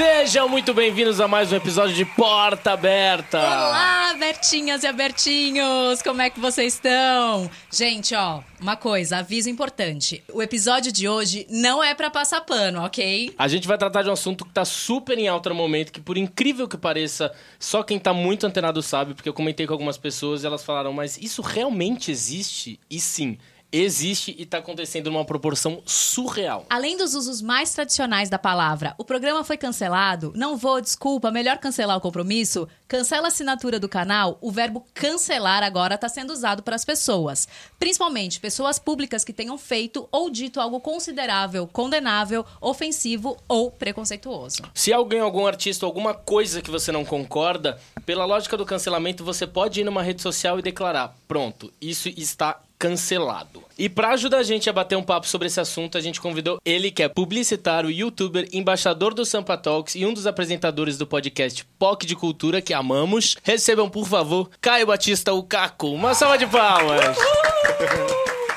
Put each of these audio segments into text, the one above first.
Sejam muito bem-vindos a mais um episódio de Porta Aberta. Olá, Bertinhas e Abertinhos! Como é que vocês estão? Gente, ó, uma coisa, aviso importante. O episódio de hoje não é para passar pano, ok? A gente vai tratar de um assunto que tá super em alta no momento, que por incrível que pareça, só quem tá muito antenado sabe, porque eu comentei com algumas pessoas e elas falaram, mas isso realmente existe? E sim, existe e está acontecendo numa proporção surreal. Além dos usos mais tradicionais da palavra, o programa foi cancelado. Não vou, desculpa, melhor cancelar o compromisso. Cancela a assinatura do canal. O verbo cancelar agora está sendo usado para as pessoas, principalmente pessoas públicas que tenham feito ou dito algo considerável, condenável, ofensivo ou preconceituoso. Se alguém, algum artista, alguma coisa que você não concorda, pela lógica do cancelamento, você pode ir numa rede social e declarar: pronto, isso está cancelado. E para ajudar a gente a bater um papo sobre esse assunto, a gente convidou ele, que é publicitário, youtuber, embaixador do Sampa Talks e um dos apresentadores do podcast POC de Cultura, que amamos. Recebam, por favor, Caio Batista, o Caco. Uma salva de palmas!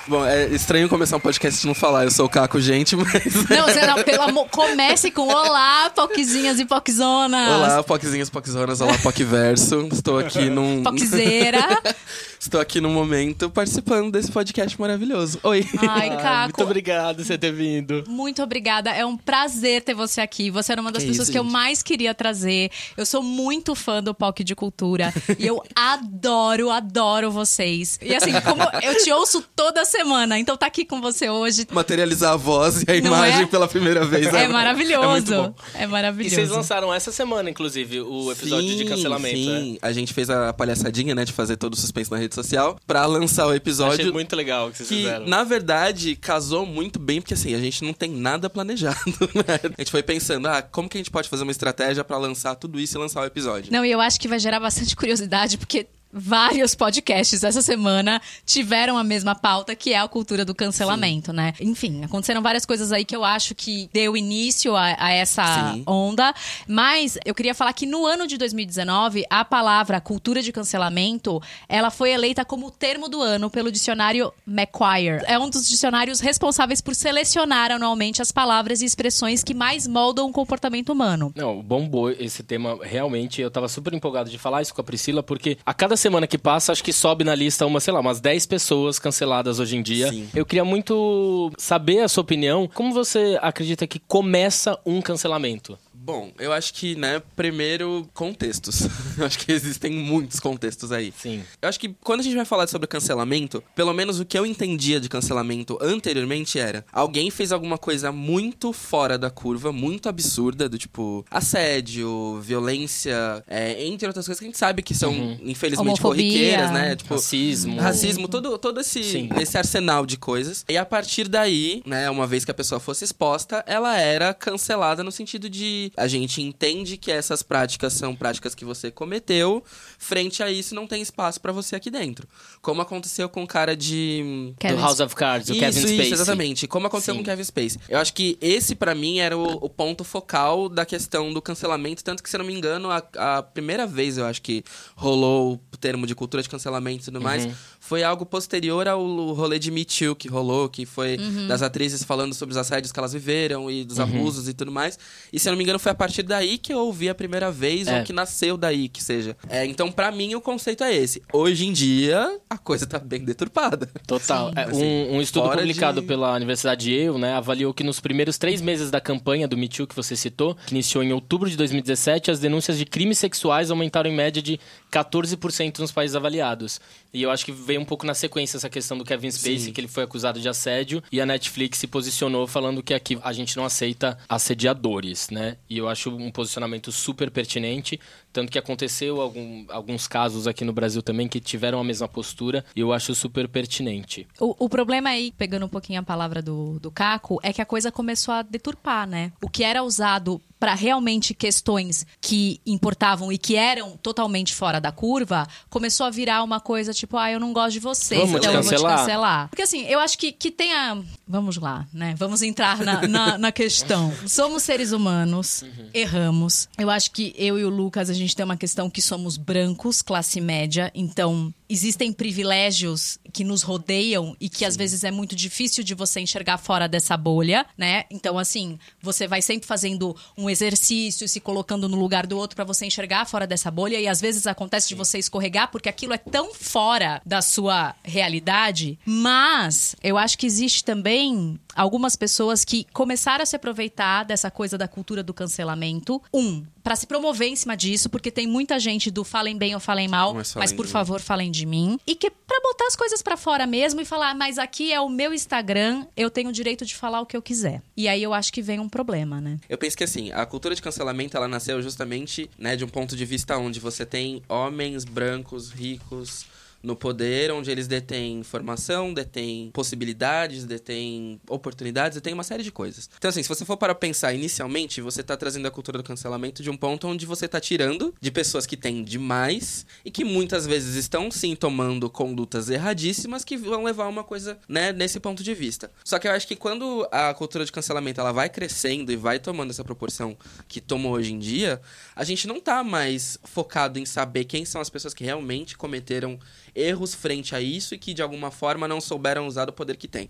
Bom, é estranho começar um podcast e não falar, eu sou o Caco, gente, mas. Não, você não, pelo amor. Comece com Olá, Poczinhas e Poczonas. Olá, Poczinhas, Poczonas, olá, Pocverso. Estou aqui num. Poczeira. Estou aqui no momento participando desse podcast maravilhoso. Oi. Ai, Caco. Muito obrigado por você ter vindo. Muito obrigada. É um prazer ter você aqui. Você era uma das que pessoas isso, que gente? eu mais queria trazer. Eu sou muito fã do POC de Cultura. e eu adoro, adoro vocês. E assim, como eu te ouço toda semana, então tá aqui com você hoje. Materializar a voz e a Não imagem é? pela primeira vez. É, é maravilhoso. É, é, maravilhoso. E vocês lançaram essa semana, inclusive, o episódio sim, de cancelamento. Sim, né? a gente fez a palhaçadinha, né, de fazer todo o suspense na rede social para lançar o episódio. Achei muito legal o que vocês que, fizeram. Na verdade, casou muito bem, porque assim, a gente não tem nada planejado, né? A gente foi pensando, ah, como que a gente pode fazer uma estratégia para lançar tudo isso e lançar o episódio? Não, e eu acho que vai gerar bastante curiosidade, porque vários podcasts essa semana tiveram a mesma pauta, que é a cultura do cancelamento, Sim. né? Enfim, aconteceram várias coisas aí que eu acho que deu início a, a essa Sim. onda. Mas eu queria falar que no ano de 2019, a palavra cultura de cancelamento, ela foi eleita como o termo do ano pelo dicionário Macquarie. É um dos dicionários responsáveis por selecionar anualmente as palavras e expressões que mais moldam o comportamento humano. Não, bombou esse tema. Realmente, eu tava super empolgado de falar isso com a Priscila, porque a cada semana que passa, acho que sobe na lista uma, sei lá, umas 10 pessoas canceladas hoje em dia. Sim. Eu queria muito saber a sua opinião. Como você acredita que começa um cancelamento? Bom, eu acho que, né, primeiro, contextos. eu acho que existem muitos contextos aí. Sim. Eu acho que quando a gente vai falar sobre cancelamento, pelo menos o que eu entendia de cancelamento anteriormente era alguém fez alguma coisa muito fora da curva, muito absurda, do tipo assédio, violência, é, entre outras coisas que a gente sabe que são, uhum. infelizmente, Homofobia. corriqueiras, né? Tipo, racismo. Racismo, todo, todo esse, esse arsenal de coisas. E a partir daí, né, uma vez que a pessoa fosse exposta, ela era cancelada no sentido de a gente entende que essas práticas são práticas que você cometeu, frente a isso não tem espaço para você aqui dentro. Como aconteceu com o cara de Kevin. do House of Cards, o isso, Kevin Spacey. Isso, exatamente. Como aconteceu Sim. com o Kevin Spacey. Eu acho que esse para mim era o, o, ponto focal da questão do cancelamento, tanto que se eu não me engano, a, a primeira vez eu acho que rolou o termo de cultura de cancelamento e tudo mais, uhum. Foi algo posterior ao rolê de Me Too que rolou, que foi uhum. das atrizes falando sobre os assédios que elas viveram e dos uhum. abusos e tudo mais. E se eu não me engano, foi a partir daí que eu ouvi a primeira vez, é. ou que nasceu daí, que seja. É, então, para mim, o conceito é esse. Hoje em dia, a coisa tá bem deturpada. Total. É, assim, um, um, estudo publicado de... pela Universidade Yale, né, avaliou que nos primeiros três meses da campanha do Me Too que você citou, que iniciou em outubro de 2017, as denúncias de crimes sexuais aumentaram em média de 14% nos países avaliados. E eu acho que veio um pouco na sequência essa questão do Kevin Spacey, Sim. que ele foi acusado de assédio, e a Netflix se posicionou falando que aqui a gente não aceita assediadores, né? E eu acho um posicionamento super pertinente, tanto que aconteceu algum, alguns casos aqui no Brasil também que tiveram a mesma postura, e eu acho super pertinente. O, o problema aí, pegando um pouquinho a palavra do, do Caco, é que a coisa começou a deturpar, né? O que era usado para realmente questões que importavam e que eram totalmente fora da curva, começou a virar uma coisa tipo, ah, eu não gosto de você, Vamos então eu vou te cancelar. Porque assim, eu acho que, que tem a. Vamos lá, né? Vamos entrar na, na, na questão. Somos seres humanos, erramos. Eu acho que eu e o Lucas, a gente tem uma questão que somos brancos, classe média, então existem privilégios que nos rodeiam e que às vezes é muito difícil de você enxergar fora dessa bolha, né? Então, assim, você vai sempre fazendo um exercício, se colocando no lugar do outro para você enxergar fora dessa bolha e às vezes acontece de você escorregar porque aquilo é tão fora da sua realidade. Mas eu acho que existe também algumas pessoas que começaram a se aproveitar dessa coisa da cultura do cancelamento. Um, para se promover em cima disso, porque tem muita gente do falem bem ou falem mal, Mas mas, falem por mim. favor, falem de mim. E que pra botar as coisas pra fora mesmo e falar, mas aqui é o meu Instagram, eu tenho o direito de falar o que eu quiser. E aí eu acho que vem um problema, né? Eu penso que assim, a cultura de cancelamento ela nasceu justamente, né, de um ponto de vista onde você tem homens brancos ricos no poder, onde eles detêm informação, detêm possibilidades, detêm oportunidades, detêm uma série de coisas. Então assim, se você for para pensar inicialmente, você tá trazendo a cultura do cancelamento de um ponto onde você tá tirando de pessoas que têm demais e que muitas vezes estão sim tomando condutas erradíssimas que vão levar uma coisa, né, nesse ponto de vista. Só que eu acho que quando a cultura de cancelamento ela vai crescendo e vai tomando essa proporção que tomou hoje em dia, a gente não tá mais focado em saber quem são as pessoas que realmente cometeram erros frente a isso e que de alguma forma não souberam usar o poder que tem.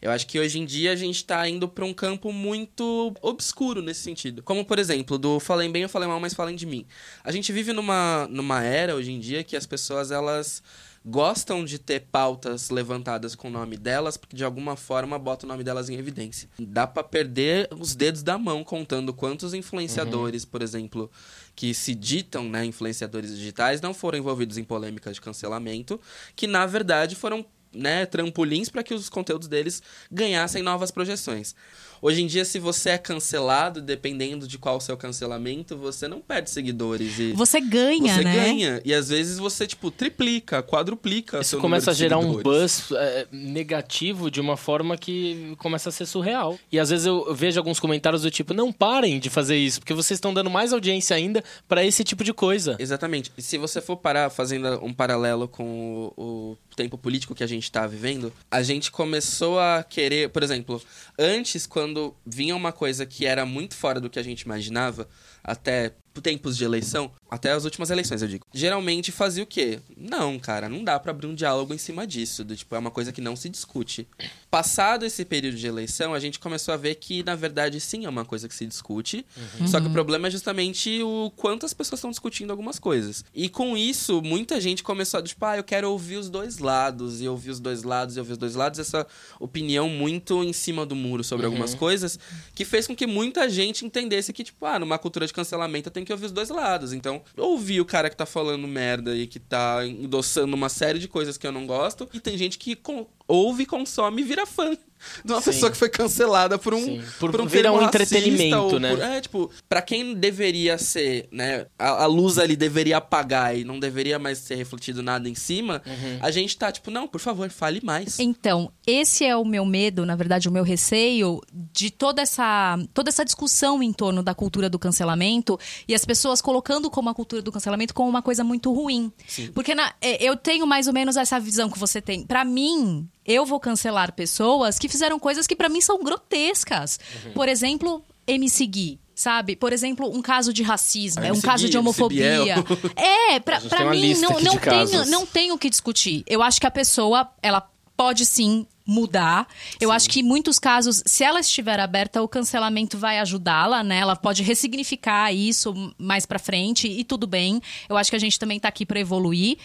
Eu acho que hoje em dia a gente tá indo pra um campo muito obscuro nesse sentido. Como, por exemplo, do falem bem ou falem mal, mas falem de mim. A gente vive numa, numa era hoje em dia que as pessoas, elas gostam de ter pautas levantadas com o nome delas, porque de alguma forma bota o nome delas em evidência. Dá pra perder os dedos da mão contando quantos influenciadores, por exemplo, que se ditam, né, influenciadores digitais, não foram envolvidos em polêmicas de cancelamento, que na verdade foram né, trampolins para que os conteúdos deles ganhassem novas projeções. Hoje em dia, se você é cancelado, dependendo de qual o seu cancelamento, você não perde seguidores e Você ganha, você né? ganha. E às vezes você, tipo, triplica, quadruplica. Isso seu começa a gerar um buzz é, negativo de uma forma que começa a ser surreal. E às vezes eu vejo alguns comentários do tipo, não parem de fazer isso, porque vocês estão dando mais audiência ainda pra esse tipo de coisa. Exatamente. E se você for parar fazendo um paralelo com o, o tempo político que a gente tá vivendo, a gente começou a querer, por exemplo, antes quando vinha uma coisa que era muito fora do que a gente imaginava, até tempos de eleição, até as últimas eleições, eu digo. Geralmente fazia o quê? Não, cara, não dá pra abrir um diálogo em cima disso, do tipo, é uma coisa que não se discute. Passado esse período de eleição, a gente começou a ver que na verdade sim é uma coisa que se discute. Só que o problema é justamente o quanto as pessoas estão discutindo algumas coisas. E com isso, muita gente começou a, tipo, ah, eu quero ouvir os dois lados, e ouvir os dois lados, e ouvir os dois lados, essa opinião muito em cima do muro sobre algumas coisas, que fez com que muita gente entendesse que, tipo, ah, numa cultura de cancelamento eu tenho que ouvir os dois lados. Então, ouvi o cara que tá falando merda e que tá endossando uma série de coisas que eu não gosto, e tem gente que ouve, consome e vira fã. De uma Sim. pessoa que foi cancelada por um, Sim. Por- por um vira termo um entretenimento, ou né? por- é, tipo, pra quem deveria ser, né, a, a luz ali deveria apagar e não deveria mais ser refletido nada em cima, Uhum. a gente tá tipo, não, por favor, fale mais. Então, esse é o meu medo, na verdade, o meu receio de toda essa, toda essa discussão em torno da cultura do cancelamento e as pessoas colocando como a cultura do cancelamento como uma coisa muito ruim. Porque na- é, eu tenho mais ou menos essa visão que você tem. Pra mim, eu vou cancelar pessoas que fizeram coisas que pra mim são grotescas. Por exemplo, MC Gui. Sabe? Por exemplo, um caso de racismo, é um caso de homofobia. É, pra, pra mim, não, não, tenho, não tenho o que discutir. Eu acho que a pessoa, ela pode sim mudar. Eu acho que em muitos casos, se ela estiver aberta, o cancelamento vai ajudá-la, né? Ela pode ressignificar isso mais pra frente e tudo bem. Eu acho que a gente também tá aqui pra evoluir.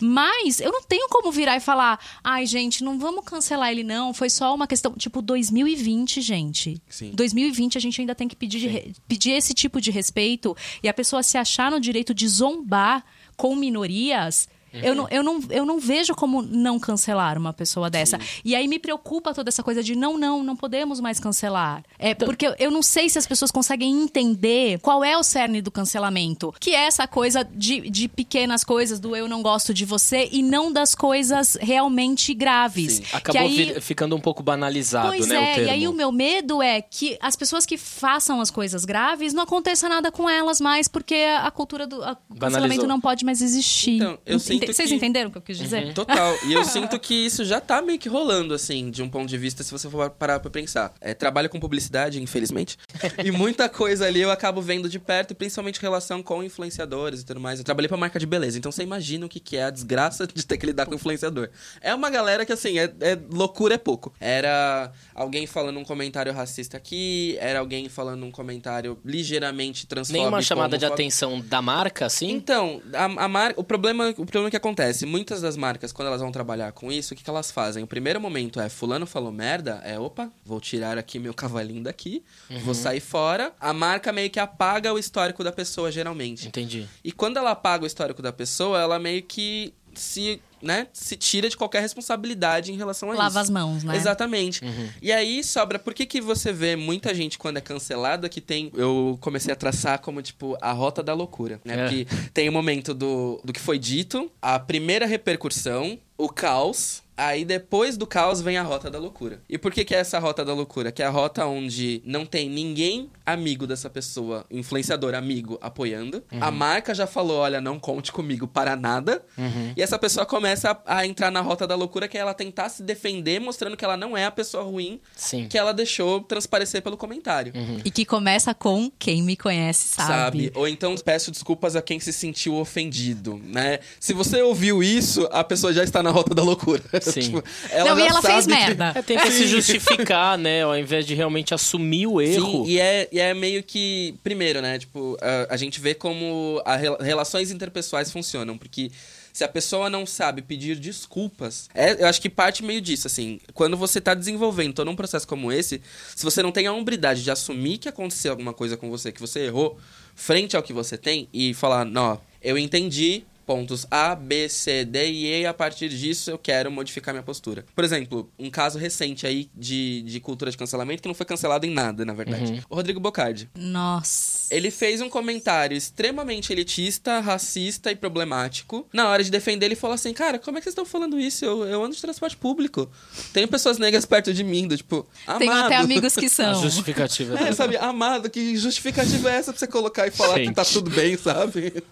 Mas eu não tenho como virar e falar, ai, gente, não vamos cancelar ele, não. Foi só uma questão. Tipo, 2020, gente. Sim. 2020 a gente ainda tem que pedir, re- pedir esse tipo de respeito e a pessoa se achar no direito de zombar com minorias. Uhum. Eu, não, eu, não, eu não vejo como não cancelar uma pessoa dessa. Sim. E aí me preocupa toda essa coisa de não, não, não podemos mais cancelar. É então... porque eu não sei se as pessoas conseguem entender qual é o cerne do cancelamento, que é essa coisa de, de pequenas coisas do eu não gosto de você e não das coisas realmente graves. Sim. Acabou aí... ficando um pouco banalizado, pois né? É, e aí o meu medo é que as pessoas que façam as coisas graves não aconteça nada com elas mais, porque a cultura do a cancelamento não pode mais existir. Então, eu sinto Vocês que... entenderam o que eu quis dizer? Uhum. Total. E eu sinto que isso já tá meio que rolando, assim, de um ponto de vista, se você for parar pra pensar. É, trabalho com publicidade, infelizmente. e muita coisa ali eu acabo vendo de perto, principalmente em relação com influenciadores e tudo mais. Eu trabalhei pra marca de beleza, então você imagina o que, que é a desgraça de ter que lidar com influenciador. É uma galera que, assim, é, é loucura é pouco. Era alguém falando um comentário racista aqui, era alguém falando um comentário ligeiramente transfóbico. Nenhuma chamada de atenção da marca, assim? Então, a, a marca, o problema, o problema que acontece, muitas das marcas, quando elas vão trabalhar com isso, o que, que elas fazem? O primeiro momento é, fulano falou merda, é, opa, vou tirar aqui meu cavalinho daqui, uhum. vou sair fora. A marca meio que apaga o histórico da pessoa, geralmente. Entendi. E quando ela apaga o histórico da pessoa, ela meio que se né, se tira de qualquer responsabilidade em relação a Lava isso. Lava as mãos, né? Exatamente. Uhum. E aí sobra, por que que você vê muita gente quando é cancelada que tem, eu comecei a traçar como, tipo, a rota da loucura, né? É. Porque tem o momento do, do que foi dito, a primeira repercussão, o caos, Aí depois do caos vem a rota da loucura. E por que, que é essa rota da loucura? Que é a rota onde não tem ninguém amigo dessa pessoa, influenciador amigo, apoiando. Uhum. A marca já falou: olha, não conte comigo para nada. Uhum. E essa pessoa começa a, a, entrar na rota da loucura, que é ela tentar se defender, mostrando que ela não é a pessoa ruim Sim. que ela deixou transparecer pelo comentário. Uhum. E que começa com quem me conhece sabe. sabe. Ou então peço desculpas a quem se sentiu ofendido, né? Se você ouviu isso, a pessoa já está na rota da loucura. Sim. tipo, ela não, e ela fez merda. Que... É, tenta se justificar, né? Ao invés de realmente assumir o erro. Sim, e é, e é meio que. Primeiro, né? Tipo, a, a gente vê como as relações interpessoais funcionam, porque se a pessoa não sabe pedir desculpas, é, eu acho que parte meio disso, assim. Quando você tá desenvolvendo todo um processo como esse, se você não tem a hombridade de assumir que aconteceu alguma coisa com você, que você errou, frente ao que você tem, e falar, não, eu entendi, pontos A, B, C, D e E, e a partir disso eu quero modificar minha postura. Por exemplo, um caso recente aí de, de cultura de cancelamento que não foi cancelado em nada, na verdade. Uhum. O Rodrigo Bocardi. Nossa. Ele fez um comentário extremamente elitista, racista e problemático. Na hora de defender, ele falou assim: Cara, como é que vocês estão falando isso? Eu, eu ando de transporte público. Tenho pessoas negras perto de mim, do, tipo, amado. Tenho até amigos que são. A justificativa. É, sabe, amado, que justificativa é essa pra você colocar e falar Gente. que tá tudo bem, sabe?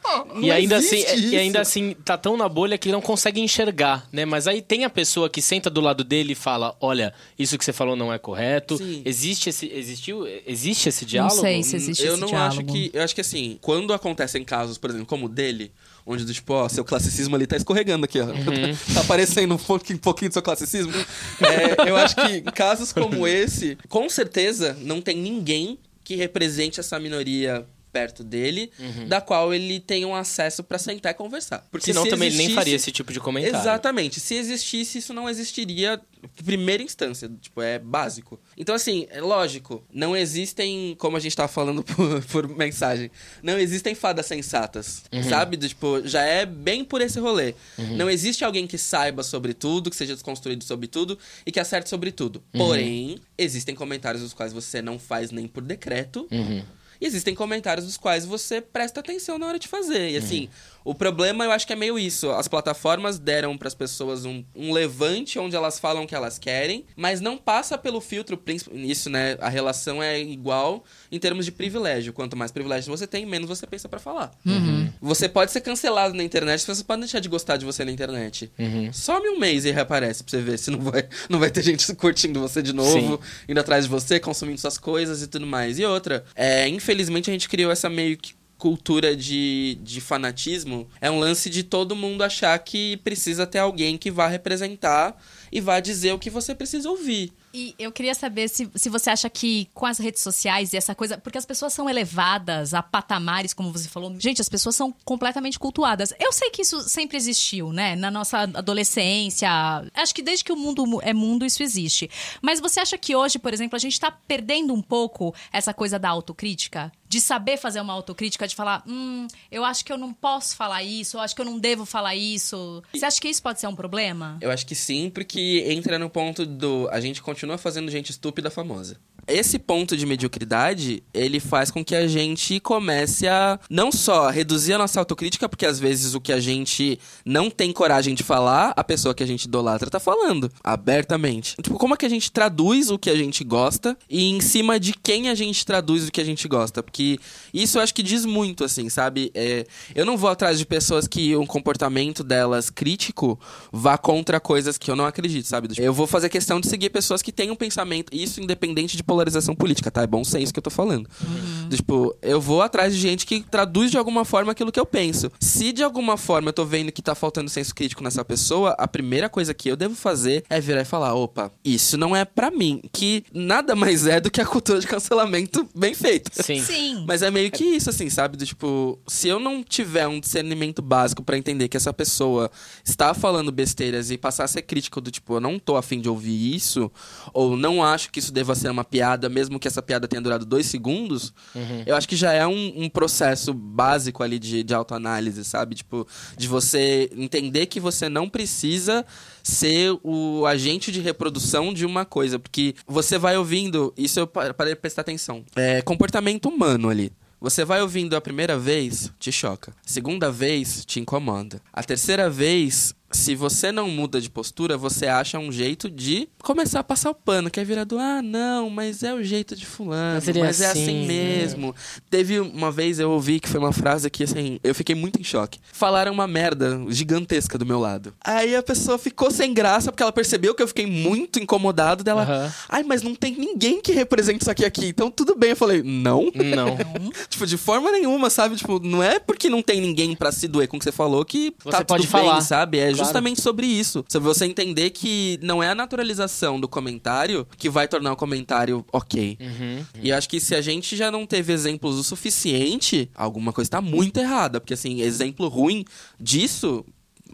e ainda assim, e ainda assim, tá tão na bolha que não consegue enxergar, né? Mas aí tem a pessoa que senta do lado dele e fala: Olha, isso que você falou não é correto. Sim. Existe esse. Existiu, existe esse diálogo? Não sei se existe eu esse não diálogo. Acho que. Eu acho que assim, quando acontecem casos, por exemplo, como o dele, onde, tipo, ó, seu classicismo ali tá escorregando aqui, ó. Uhum. tá aparecendo um pouquinho, um pouquinho do seu classicismo. É, eu acho que em casos como esse, com certeza não tem ninguém que represente essa minoria perto dele, uhum. da qual ele tem um acesso para sentar e conversar. Porque Senão se também existisse... ele nem faria esse tipo de comentário. Exatamente. Se existisse, isso não existiria primeira instância, tipo, é básico. Então, assim, é lógico, não existem, como a gente tava falando por, por mensagem, não existem fadas sensatas, uhum. sabe? Tipo, já é bem por esse rolê. Uhum. Não existe alguém que saiba sobre tudo, que seja desconstruído sobre tudo e que acerte sobre tudo. Uhum. Porém, existem comentários dos quais você não faz nem por decreto. Uhum. E existem comentários dos quais você presta atenção na hora de fazer. E assim. O problema eu acho que é meio isso. As plataformas deram para as pessoas um, um, levante onde elas falam o que elas querem, mas não passa pelo filtro. Isso, né? A relação é igual em termos de privilégio. Quanto mais privilégio você tem, menos você pensa para falar. Uhum. Você pode ser cancelado na internet, as pessoas podem deixar de gostar de você na internet. Uhum. Some um mês e reaparece pra você ver se não vai, não vai ter gente curtindo você de novo, Sim. indo atrás de você, consumindo suas coisas e tudo mais. E outra, é, infelizmente a gente criou essa meio que cultura de, de fanatismo é um lance de todo mundo achar que precisa ter alguém que vá representar e vá dizer o que você precisa ouvir. E eu queria saber se, se você acha que com as redes sociais e essa coisa. Porque as pessoas são elevadas a patamares, como você falou. Gente, as pessoas são completamente cultuadas. Eu sei que isso sempre existiu, né? Na nossa adolescência. Acho que desde que o mundo é mundo, isso existe. Mas você acha que hoje, por exemplo, a gente tá perdendo um pouco essa coisa da autocrítica? De saber fazer uma autocrítica, de falar, hum, eu acho que eu não posso falar isso, eu acho que eu não devo falar isso. Você acha que isso pode ser um problema? Eu acho que sim, porque entra no ponto do. A gente continua fazendo gente estúpida famosa esse ponto de mediocridade, ele faz com que a gente comece a não só reduzir a nossa autocrítica, porque às vezes o que a gente não tem coragem de falar, a pessoa que a gente idolatra tá falando abertamente. Tipo, como é que a gente traduz o que a gente gosta e em cima de quem a gente traduz o que a gente gosta? Porque isso eu acho que diz muito, assim, sabe? É, eu não vou atrás de pessoas que o comportamento delas crítico vá contra coisas que eu não acredito, sabe? Eu vou fazer questão de seguir pessoas que têm um pensamento, isso independente de polarização política, tá? É bom senso que eu tô falando. Uhum. Tipo, eu vou atrás de gente que traduz de alguma forma aquilo que eu penso. Se de alguma forma eu tô vendo que tá faltando senso crítico nessa pessoa, a primeira coisa que eu devo fazer é virar e falar: opa, isso não é para mim. Que nada mais é do que a cultura de cancelamento bem feita. Sim. Sim. Mas é meio que isso, assim, sabe? Do tipo, se eu não tiver um discernimento básico para entender que essa pessoa está falando besteiras e passar a ser crítico do tipo, eu não tô afim de ouvir isso, ou não acho que isso deva ser uma piada piada, mesmo que essa piada tenha durado dois segundos, uhum. eu acho que já é um, um processo básico ali de, de autoanálise, sabe? Tipo, de você entender que você não precisa ser o agente de reprodução de uma coisa, porque você vai ouvindo, isso eu parei prestar atenção, é comportamento humano ali. Você vai ouvindo a primeira vez, te choca. Segunda vez, te incomoda. A terceira vez, se você não muda de postura, você acha um jeito de começar a passar o pano, que é virado, ah, não, mas é o jeito de fulano, mas, mas é assim, assim mesmo. Teve uma vez eu ouvi que foi uma frase que assim, eu fiquei muito em choque. Falaram uma merda gigantesca do meu lado. Aí a pessoa ficou sem graça porque ela percebeu que eu fiquei muito incomodado dela. Uhum. Ai, mas não tem ninguém que represente isso aqui aqui. Então tudo bem. Eu falei, não. Não. tipo, de forma nenhuma, sabe? Tipo, não é porque não tem ninguém para se doer com o que você falou que você tá pode tudo falar. bem, sabe? É claro. Justamente sobre isso. Sobre você entender que não é a naturalização do comentário que vai tornar o comentário ok. Uhum. E acho que se a gente já não teve exemplos o suficiente, alguma coisa tá muito errada. Porque, assim, exemplo ruim disso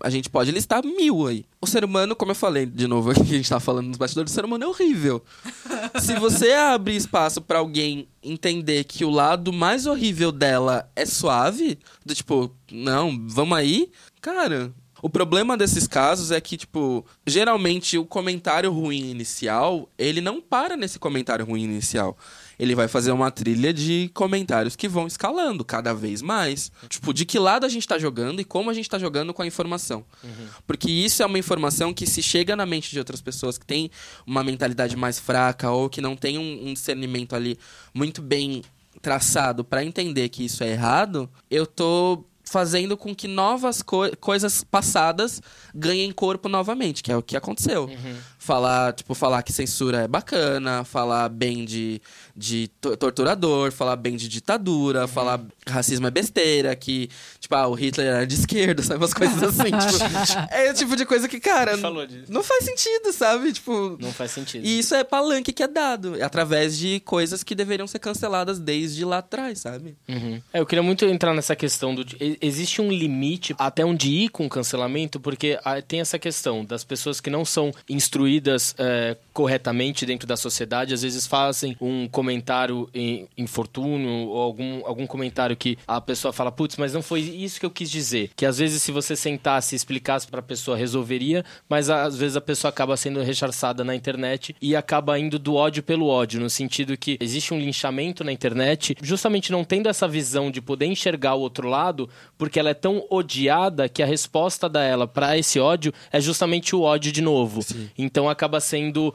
a gente pode listar mil aí. O ser humano, como eu falei de novo aqui, a gente tá falando nos bastidores, o ser humano é horrível. Se você abre espaço para alguém entender que o lado mais horrível dela é suave, do tipo, não, vamos aí, cara, o problema desses casos é que, tipo, geralmente o comentário ruim inicial, ele não para nesse comentário ruim inicial. Ele vai fazer uma trilha de comentários que vão escalando cada vez mais. Tipo, de que lado a gente tá jogando e como a gente tá jogando com a informação. Uhum. Porque isso é uma informação que se chega na mente de outras pessoas que têm uma mentalidade mais fraca ou que não tem um, um discernimento ali muito bem traçado para entender que isso é errado, eu tô fazendo com que novas co coisas passadas ganhem corpo novamente, que é o que aconteceu. Uhum. Falar, tipo, falar que censura é bacana, falar bem de, de torturador, falar bem de ditadura, uhum. falar racismo é besteira, que, tipo, ah, o Hitler era de esquerda, sabe? Umas coisas assim. tipo, é o tipo de coisa que, cara, não faz sentido, sabe? Tipo. Não faz sentido. E isso é palanque que é dado, através de coisas que deveriam ser canceladas desde lá atrás, sabe? Uhum. É, eu queria muito entrar nessa questão do. Existe um limite até onde ir com o cancelamento, porque ah, tem essa questão das pessoas que não são instruídas é, corretamente dentro da sociedade, às vezes fazem um comentário em infortúnio ou algum, algum comentário que a pessoa fala, putz, mas não foi isso que eu quis dizer. Que às vezes, se você sentasse e explicasse para a pessoa, resolveria, mas às vezes a pessoa acaba sendo rechaçada na internet e acaba indo do ódio pelo ódio, no sentido que existe um linchamento na internet, justamente não tendo essa visão de poder enxergar o outro lado, porque ela é tão odiada que a resposta dela para esse ódio é justamente o ódio de novo. Sim. Então acaba sendo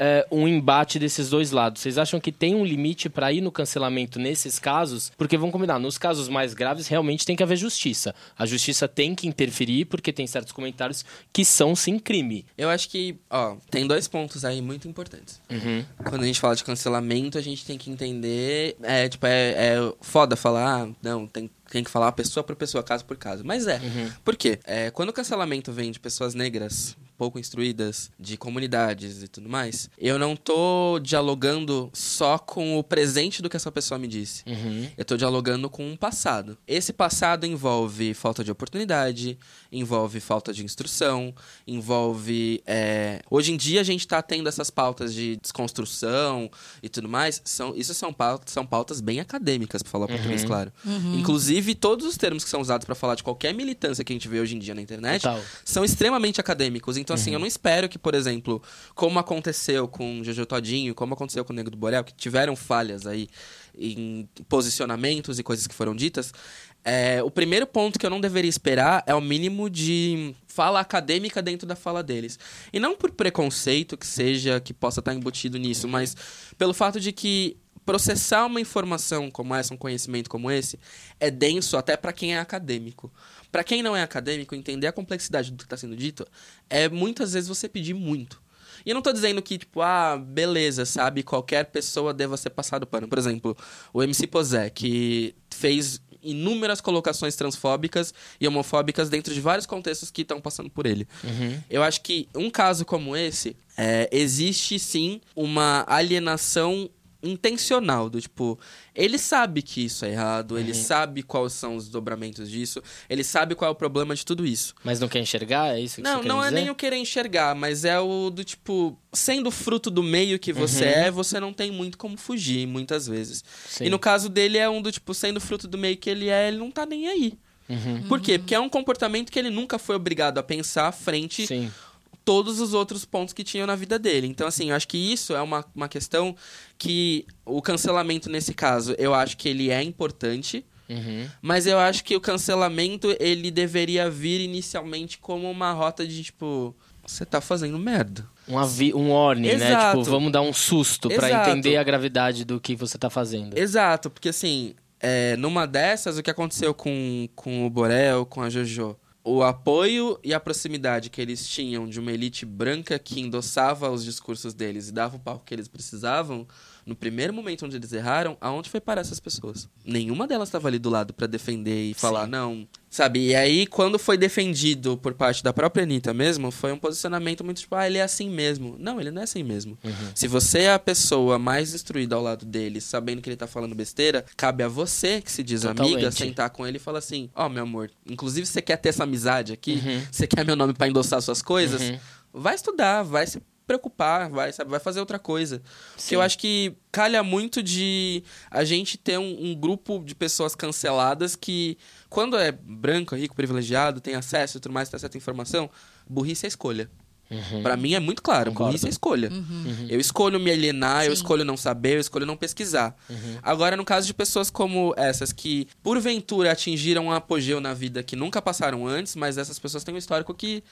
é, um embate desses dois lados. Vocês acham que tem um limite para ir no cancelamento nesses casos? Porque vamos combinar, nos casos mais graves realmente tem que haver justiça. A justiça tem que interferir porque tem certos comentários que são sim crime. Eu acho que, ó, tem dois pontos aí muito importantes. Uhum. Quando a gente fala de cancelamento, a gente tem que entender, é tipo, é, é foda falar, ah, não, tem tem que falar pessoa por pessoa, caso por caso. Mas é. Uhum. Por quê? É, quando o cancelamento vem de pessoas negras, pouco instruídas, de comunidades e tudo mais, eu não tô dialogando só com o presente do que essa pessoa me disse. Uhum. Eu tô dialogando com um passado. Esse passado envolve falta de oportunidade, envolve falta de instrução, envolve. é, Hoje em dia a gente tá tendo essas pautas de desconstrução e tudo mais. São... Isso são pautas, são pautas bem acadêmicas, pra falar português, claro. Inclusive, todos os termos que são usados pra falar de qualquer militância que a gente vê hoje em dia na internet Total. são extremamente acadêmicos. Então, assim, eu não espero que, por exemplo, como aconteceu com o Jojo Todinho, como aconteceu com o Nego do Borel, que tiveram falhas aí em posicionamentos e coisas que foram ditas, é, o primeiro ponto que eu não deveria esperar é o mínimo de fala acadêmica dentro da fala deles. E não por preconceito que seja, que possa estar embutido nisso, mas pelo fato de que processar uma informação como essa, um conhecimento como esse, é denso até para quem é acadêmico. Para quem não é acadêmico, entender a complexidade do que está sendo dito é muitas vezes você pedir muito. E eu não tô dizendo que, tipo, ah, beleza, sabe, qualquer pessoa deva ser passado pano. Por exemplo, o MC Posé, que fez inúmeras colocações transfóbicas e homofóbicas dentro de vários contextos que estão passando por ele. Eu acho que um caso como esse, é, existe sim uma alienação intencional do tipo ele sabe que isso é errado ele sabe quais são os dobramentos disso ele sabe qual é o problema de tudo isso Mas não quer enxergar? É isso que não, você quer não é dizer? nem o querer enxergar, mas é o do tipo, sendo fruto do meio que você Uhum. é, você não tem muito como fugir, muitas vezes. Sim. E no caso dele é um do tipo, sendo fruto do meio que ele é, ele não tá nem aí. Uhum. Por quê? Porque é um comportamento que ele nunca foi obrigado a pensar frente Sim. Todos os outros pontos que tinham na vida dele. Então, assim, eu acho que isso é uma, uma questão que o cancelamento nesse caso, eu acho que ele é importante. Uhum. Mas eu acho que o cancelamento, ele deveria vir inicialmente como uma rota de, tipo... Você tá fazendo merda. Um, avi um warning, né? Exato. Tipo, vamos dar um susto pra Exato. entender a gravidade do que você tá fazendo. Exato, porque assim, é, numa dessas, o que aconteceu com, com o Borel, com a Jojo? O apoio e a proximidade que eles tinham de uma elite branca que endossava os discursos deles e dava o palco que eles precisavam, no primeiro momento onde eles erraram, aonde foi parar essas pessoas? Nenhuma delas estava ali do lado pra defender e falar, não. Sabe? E aí, quando foi defendido por parte da própria Anitta mesmo, foi um posicionamento muito tipo, ah, ele é assim mesmo. Não, ele não é assim mesmo. Se você é a pessoa mais destruída ao lado dele, sabendo que ele tá falando besteira, cabe a você, que se diz amiga, Totalmente. sentar com ele e falar assim: Ó, meu amor, inclusive você quer ter essa amizade aqui, você quer meu nome pra endossar suas coisas, Uhum. vai estudar, vai se preocupar, vai, sabe, vai fazer outra coisa. Porque eu acho que calha muito de a gente ter um, um grupo de pessoas canceladas que, quando é branco, rico, privilegiado, tem acesso e tudo mais, tem acesso à informação, burrice é escolha. Pra mim é muito claro, Concordo. burrice é escolha. Eu escolho me alienar, eu Sim. escolho não saber, eu escolho não pesquisar. Agora, no caso de pessoas como essas que, porventura, atingiram um apogeu na vida que nunca passaram antes, mas essas pessoas têm um histórico que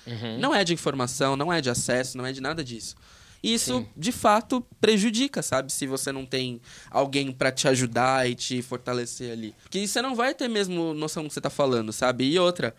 não é de informação, não é de acesso, não é de nada disso. E isso, Sim. de fato, prejudica, sabe? Se você não tem alguém pra te ajudar e te fortalecer ali. Que você não vai ter mesmo noção do que você tá falando, sabe? E outra,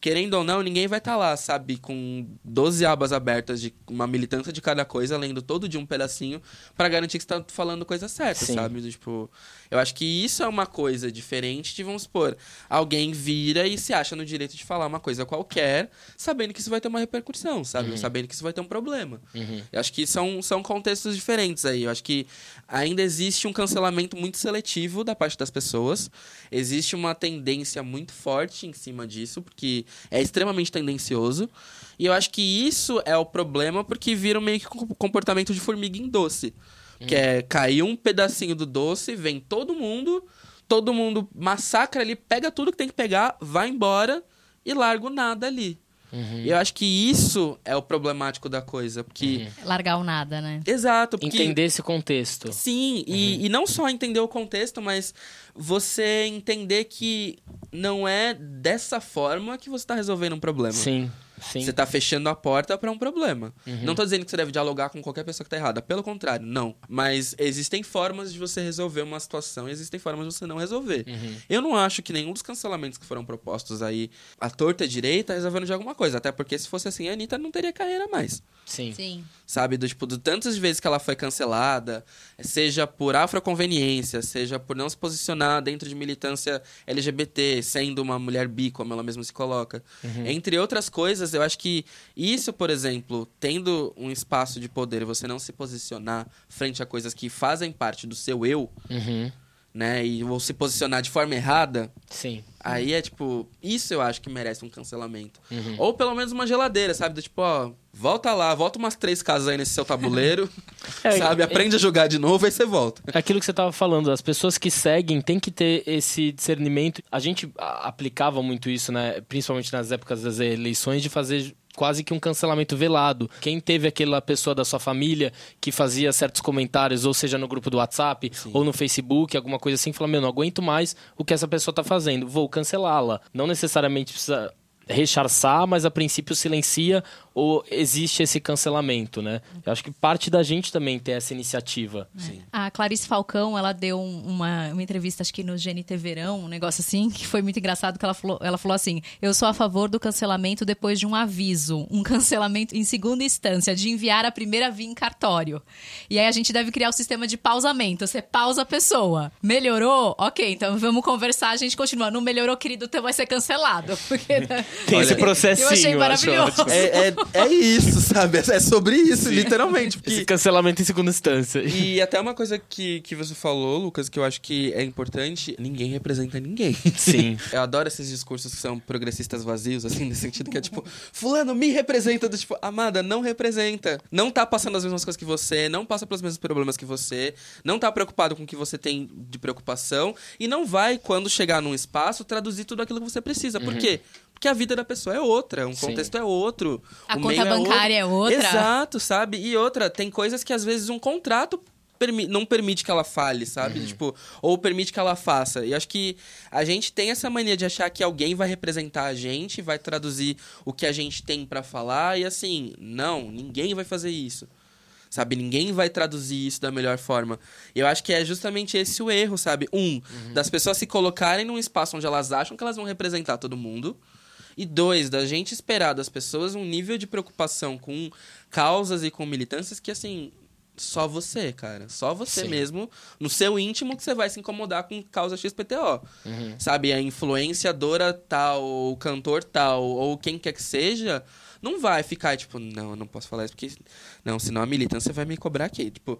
querendo ou não, ninguém vai estar lá, sabe? Com 12 abas abertas de uma militância de cada coisa, lendo todo de um pedacinho, pra garantir que você tá falando coisa certa, Sim. sabe? Tipo, eu acho que isso é uma coisa diferente de, vamos supor, alguém vira e se acha no direito de falar uma coisa qualquer, sabendo que isso vai ter uma repercussão, sabe? Sabendo que isso vai ter um problema. Uhum. Eu acho que são, são contextos diferentes aí. Eu acho que ainda existe um cancelamento muito seletivo da parte das pessoas. Existe uma tendência muito forte em cima disso, porque é extremamente tendencioso. E eu acho que isso é o problema, porque vira meio que comportamento de formiga em doce. Que é cair um pedacinho do doce, vem todo mundo, todo mundo massacra ali, pega tudo que tem que pegar, vai embora e larga o nada ali. Uhum. E eu acho que isso é o problemático da coisa, porque... Largar o nada, né? Exato, porque... Entender esse contexto. Sim, e, e não só entender o contexto, mas você entender que não é dessa forma que você está resolvendo um problema. Sim, sim. Você tá fechando a porta para um problema. Uhum. Não tô dizendo que você deve dialogar com qualquer pessoa que tá errada. Pelo contrário, não. Mas existem formas de você resolver uma situação e existem formas de você não resolver. Uhum. Eu não acho que nenhum dos cancelamentos que foram propostos aí, a torta e direita, resolvendo de alguma coisa. Até porque se fosse assim, a Anitta não teria carreira mais Sim. Sim. sabe? Do tipo, de tantas vezes que ela foi cancelada, seja por afroconveniência, seja por não se posicionar dentro de militância LGBT, sendo uma mulher bi, como ela mesma se coloca. Entre outras coisas, coisas, eu acho que isso, por exemplo, tendo um espaço de poder, você não se posicionar frente a coisas que fazem parte do seu eu, Uhum. Né? E ou se posicionar de forma errada, Sim. aí é tipo, isso eu acho que merece um cancelamento. Uhum. Ou pelo menos uma geladeira, sabe? Do tipo, ó, volta lá, volta umas três casas aí nesse seu tabuleiro, É, sabe? é- Aprende a jogar de novo, aí você volta. É Aquilo que você estava falando, as pessoas que seguem têm que ter esse discernimento. A gente aplicava muito isso, né? Principalmente nas épocas das eleições, de fazer quase que um cancelamento velado. Quem teve aquela pessoa da sua família que fazia certos comentários, ou seja, no grupo do WhatsApp, ou no Facebook, alguma coisa assim, falou, meu, não aguento mais o que essa pessoa tá fazendo, vou cancelá-la. Não necessariamente precisa recharçar, mas a princípio silencia ou existe esse cancelamento, né? Eu acho que parte da gente também tem essa iniciativa. A Clarice Falcão, ela deu um- uma, uma entrevista, acho que no GNT Verão, um negócio assim, que foi muito engraçado, que ela falou, ela falou assim, eu sou a favor do cancelamento depois de um aviso, um cancelamento em segunda instância, de enviar a primeira via em cartório. E aí a gente deve criar o sistema de pausamento, você pausa a pessoa. Melhorou? Ok, então vamos conversar, a gente continua. Não melhorou, querido, então vai ser cancelado. Porque, né? Tem esse processinho, eu achei acho maravilhoso. ótimo. É, é, é isso, sabe? É sobre isso, literalmente. Esse Porque... cancelamento em segunda instância. E até uma coisa que, que você falou, Lucas, que eu acho que é importante, ninguém representa ninguém. Sim. Eu adoro esses discursos que são progressistas vazios, assim, nesse sentido que é tipo, fulano me representa, do tipo, amada, não representa. Não tá passando as mesmas coisas que você, não passa pelos mesmos problemas que você, não tá preocupado com o que você tem de preocupação e não vai, quando chegar num espaço, traduzir tudo aquilo que você precisa. Por quê? Porque a vida da pessoa é outra, um Sim. contexto é outro. A o conta meio bancária é outra. Exato, sabe? E outra, tem coisas que às vezes um contrato permi- não permite que ela fale, sabe? Tipo, ou permite que ela faça. E acho que a gente tem essa mania de achar que alguém vai representar a gente, vai traduzir o que a gente tem pra falar e assim, não, ninguém vai fazer isso. Sabe, ninguém vai traduzir isso da melhor forma. E eu acho que é justamente esse o erro, sabe? Um, das pessoas se colocarem num espaço onde elas acham que elas vão representar todo mundo. E dois, da gente esperar das pessoas um nível de preocupação com causas e com militâncias que, assim, só você, cara. Só você Sim. mesmo, no seu íntimo, que você vai se incomodar com causa XPTO. Sabe, a influenciadora tal, ou o cantor tal, ou quem quer que seja, não vai ficar, tipo, não, eu não posso falar isso porque. Não, senão a militância vai me cobrar aqui. Tipo.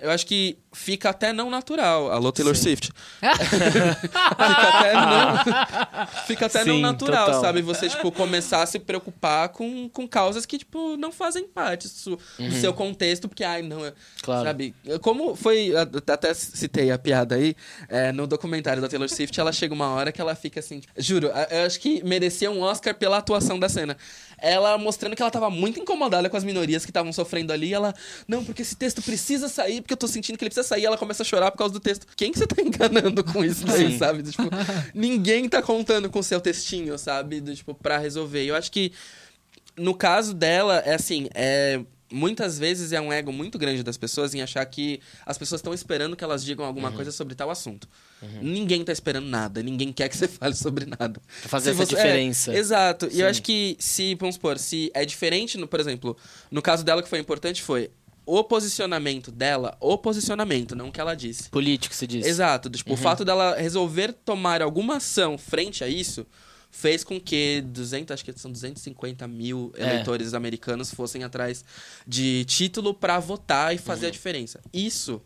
Eu acho que fica até não natural. Alô, Taylor Sim. Swift. fica até não, fica até não Sim, natural, total. sabe? Você, tipo, começar a se preocupar com, com causas que, tipo, não fazem parte do, do seu contexto, porque, ai, não, Claro. sabe? Como foi, eu até citei a piada aí, é, no documentário da Taylor Swift, ela chega uma hora que ela fica assim, tipo, juro, eu acho que merecia um Oscar pela atuação da cena. Ela mostrando que ela tava muito incomodada com as minorias que estavam sofrendo ali, ela, não, porque esse texto precisa sair, porque eu tô sentindo que ele precisa sair, e ela começa a chorar por causa do texto. Quem que você tá enganando com isso daí, Sim. sabe? Tipo, ninguém tá contando com o seu textinho, sabe? Do, tipo, pra resolver. Eu acho que no caso dela, é assim, é. Muitas vezes é um ego muito grande das pessoas em achar que as pessoas estão esperando que elas digam alguma Uhum. coisa sobre tal assunto. Ninguém tá esperando nada, ninguém quer que você fale sobre nada. Fazer Se essa você- é, diferença. exato. E Sim. eu acho que se, vamos supor, se é diferente, no, por exemplo, no caso dela que foi importante foi o posicionamento dela, o posicionamento, não o que ela disse. Político, se diz. Exato. Tipo, Uhum. o fato dela resolver tomar alguma ação frente a isso fez com que 200, acho que são 250 mil É. eleitores americanos fossem atrás de título pra votar e Uhum. fazer a diferença. Isso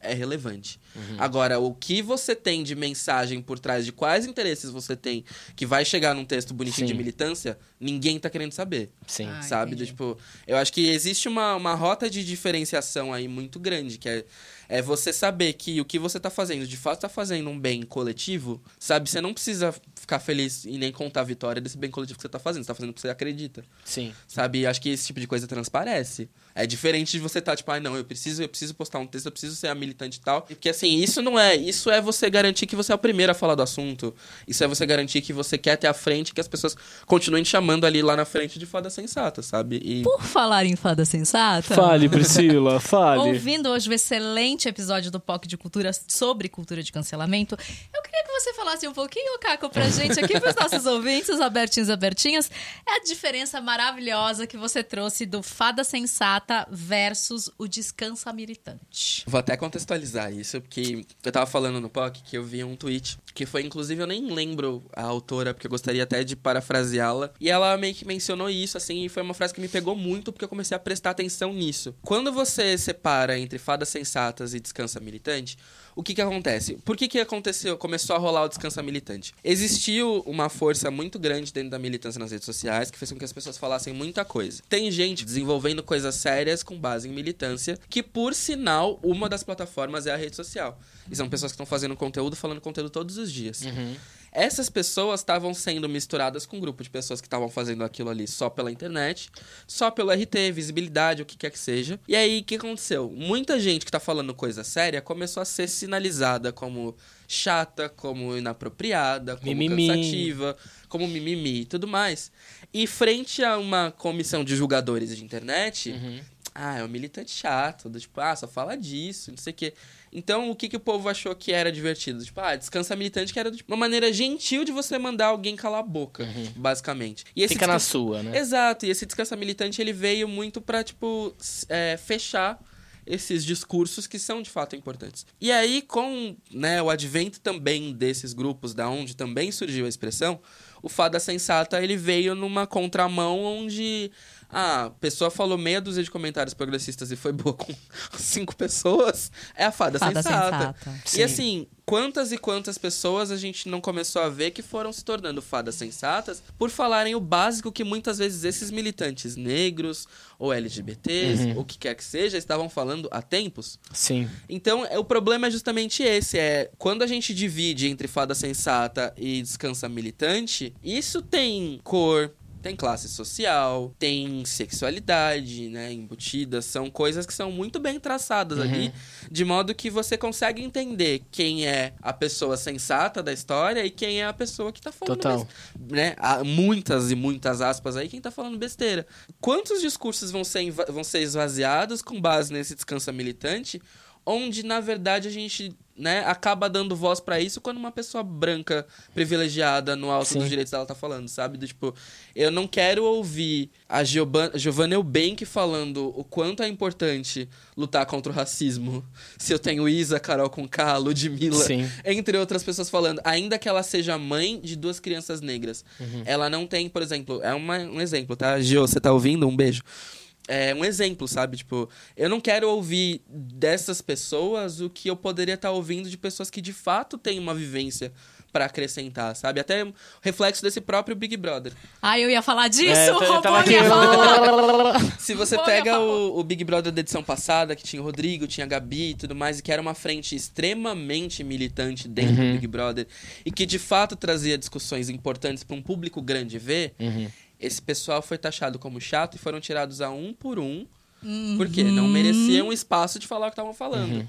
é relevante. Uhum. Agora, o que você tem de mensagem por trás de quais interesses você tem que vai chegar num texto bonitinho Sim. de militância, ninguém tá querendo saber Sim. Ah, sabe? Do, tipo, eu acho que existe uma, uma rota de diferenciação aí muito grande, que é, é você saber que o que você tá fazendo, de fato tá fazendo um bem coletivo, sabe? Você não precisa ficar feliz e nem contar a vitória desse bem coletivo que você tá fazendo, você tá fazendo porque você acredita, Sim. sabe? Acho que esse tipo de coisa transparece. É diferente de você estar, tá, tipo, ai não, eu preciso, eu preciso postar um texto, eu preciso ser a militante e tal. Porque assim, isso não é, isso é você garantir que você é o primeiro a falar do assunto. Isso é você garantir que você quer ter a frente, que as pessoas continuem te chamando ali lá na frente de fada sensata, sabe? E Por falar em fada sensata... Fale, Priscila, fale. Ouvindo hoje o excelente episódio do POC de Cultura sobre cultura de cancelamento, eu você falasse um pouquinho, Caco, pra gente aqui, pros nossos ouvintes, os abertinhos abertinhas, é a diferença maravilhosa que você trouxe do Fada Sensata versus o Descansa Militante. Vou até contextualizar isso, porque eu tava falando no POC que eu vi um tweet, que foi, inclusive, eu nem lembro a autora, porque eu gostaria até de parafraseá-la, e ela meio que mencionou isso, assim, e foi uma frase que me pegou muito, porque eu comecei a prestar atenção nisso. Quando você separa entre fadas sensatas e descansa militante, o que que acontece? Por que que aconteceu, começou a rolar o descansa militante? Existiu uma força muito grande dentro da militância nas redes sociais que fez com que as pessoas falassem muita coisa. Tem gente desenvolvendo coisas sérias com base em militância, que por sinal, uma das plataformas é a rede social. E são pessoas que estão fazendo conteúdo, falando conteúdo todos os dias. Uhum. Essas pessoas estavam sendo misturadas com um grupo de pessoas que estavam fazendo aquilo ali só pela internet, só pelo RT, visibilidade, o que quer que seja. E aí, o que aconteceu? Muita gente que tá falando coisa séria começou a ser sinalizada como chata, como inapropriada, como Mimimi. cansativa, como mimimi e tudo mais. E frente a uma comissão de julgadores de internet, Uhum. Ah, é um militante chato, do tipo, ah, só fala disso, não sei o quê. Então, o que, que o povo achou que era divertido? Tipo, ah, descansa militante, que era tipo, uma maneira gentil de você mandar alguém calar a boca, basicamente. E Fica na descansa- sua, né? Exato, e esse descansa militante, ele veio muito pra, tipo, é, fechar esses discursos que são de fato importantes. E aí, com né, o advento também desses grupos, da onde também surgiu a expressão, o Fada Sensata ele veio numa contramão onde ah, a pessoa falou meia dúzia de comentários progressistas e foi boa com cinco pessoas, é a Fada, Fada Sensata. Sensata. E assim, quantas e quantas pessoas a gente não começou a ver que foram se tornando fadas sensatas por falarem o básico que muitas vezes esses militantes negros ou LGBTs, Uhum. ou o que quer que seja, estavam falando há tempos. Sim. Então, é, o problema é justamente esse, é quando a gente divide entre fada sensata e descansa militante, isso tem cor, tem classe social, tem sexualidade, né, embutida, são coisas que são muito bem traçadas Uhum. ali, de modo que você consegue entender quem é a pessoa sensata da história e quem é a pessoa que tá falando Total. né? Há muitas e muitas aspas aí quem tá falando besteira. Quantos discursos vão ser, vão ser esvaziados com base nesse descansa militante, onde na verdade a gente né, acaba dando voz pra isso quando uma pessoa branca privilegiada no alto Sim. dos direitos dela tá falando, sabe? Do tipo, eu não quero ouvir a Gioban- Giovanna Eubank falando o quanto é importante lutar contra o racismo. Se eu tenho Isa, Carol Conká, Ludmilla, Sim. entre outras pessoas falando, ainda que ela seja mãe de duas crianças negras. Uhum. Ela não tem, por exemplo, é uma- um exemplo, tá? Gio, você tá ouvindo? Um beijo. É um exemplo, sabe? Tipo, eu não quero ouvir dessas pessoas o que eu poderia estar ouvindo de pessoas que de fato têm uma vivência pra acrescentar, sabe? Até reflexo desse próprio Big Brother. Ah, eu ia falar disso, É, eu eu tava aqui- ia falar. Se você Boa, pega o, o Big Brother da edição passada, que tinha o Rodrigo, tinha a Gabi e tudo mais, e que era uma frente extremamente militante dentro do Uhum. Big Brother, e que de fato trazia discussões importantes para um público grande ver, Uhum. Esse pessoal foi taxado como chato e foram tirados a um por um, porque não mereciam espaço de falar o que estavam falando.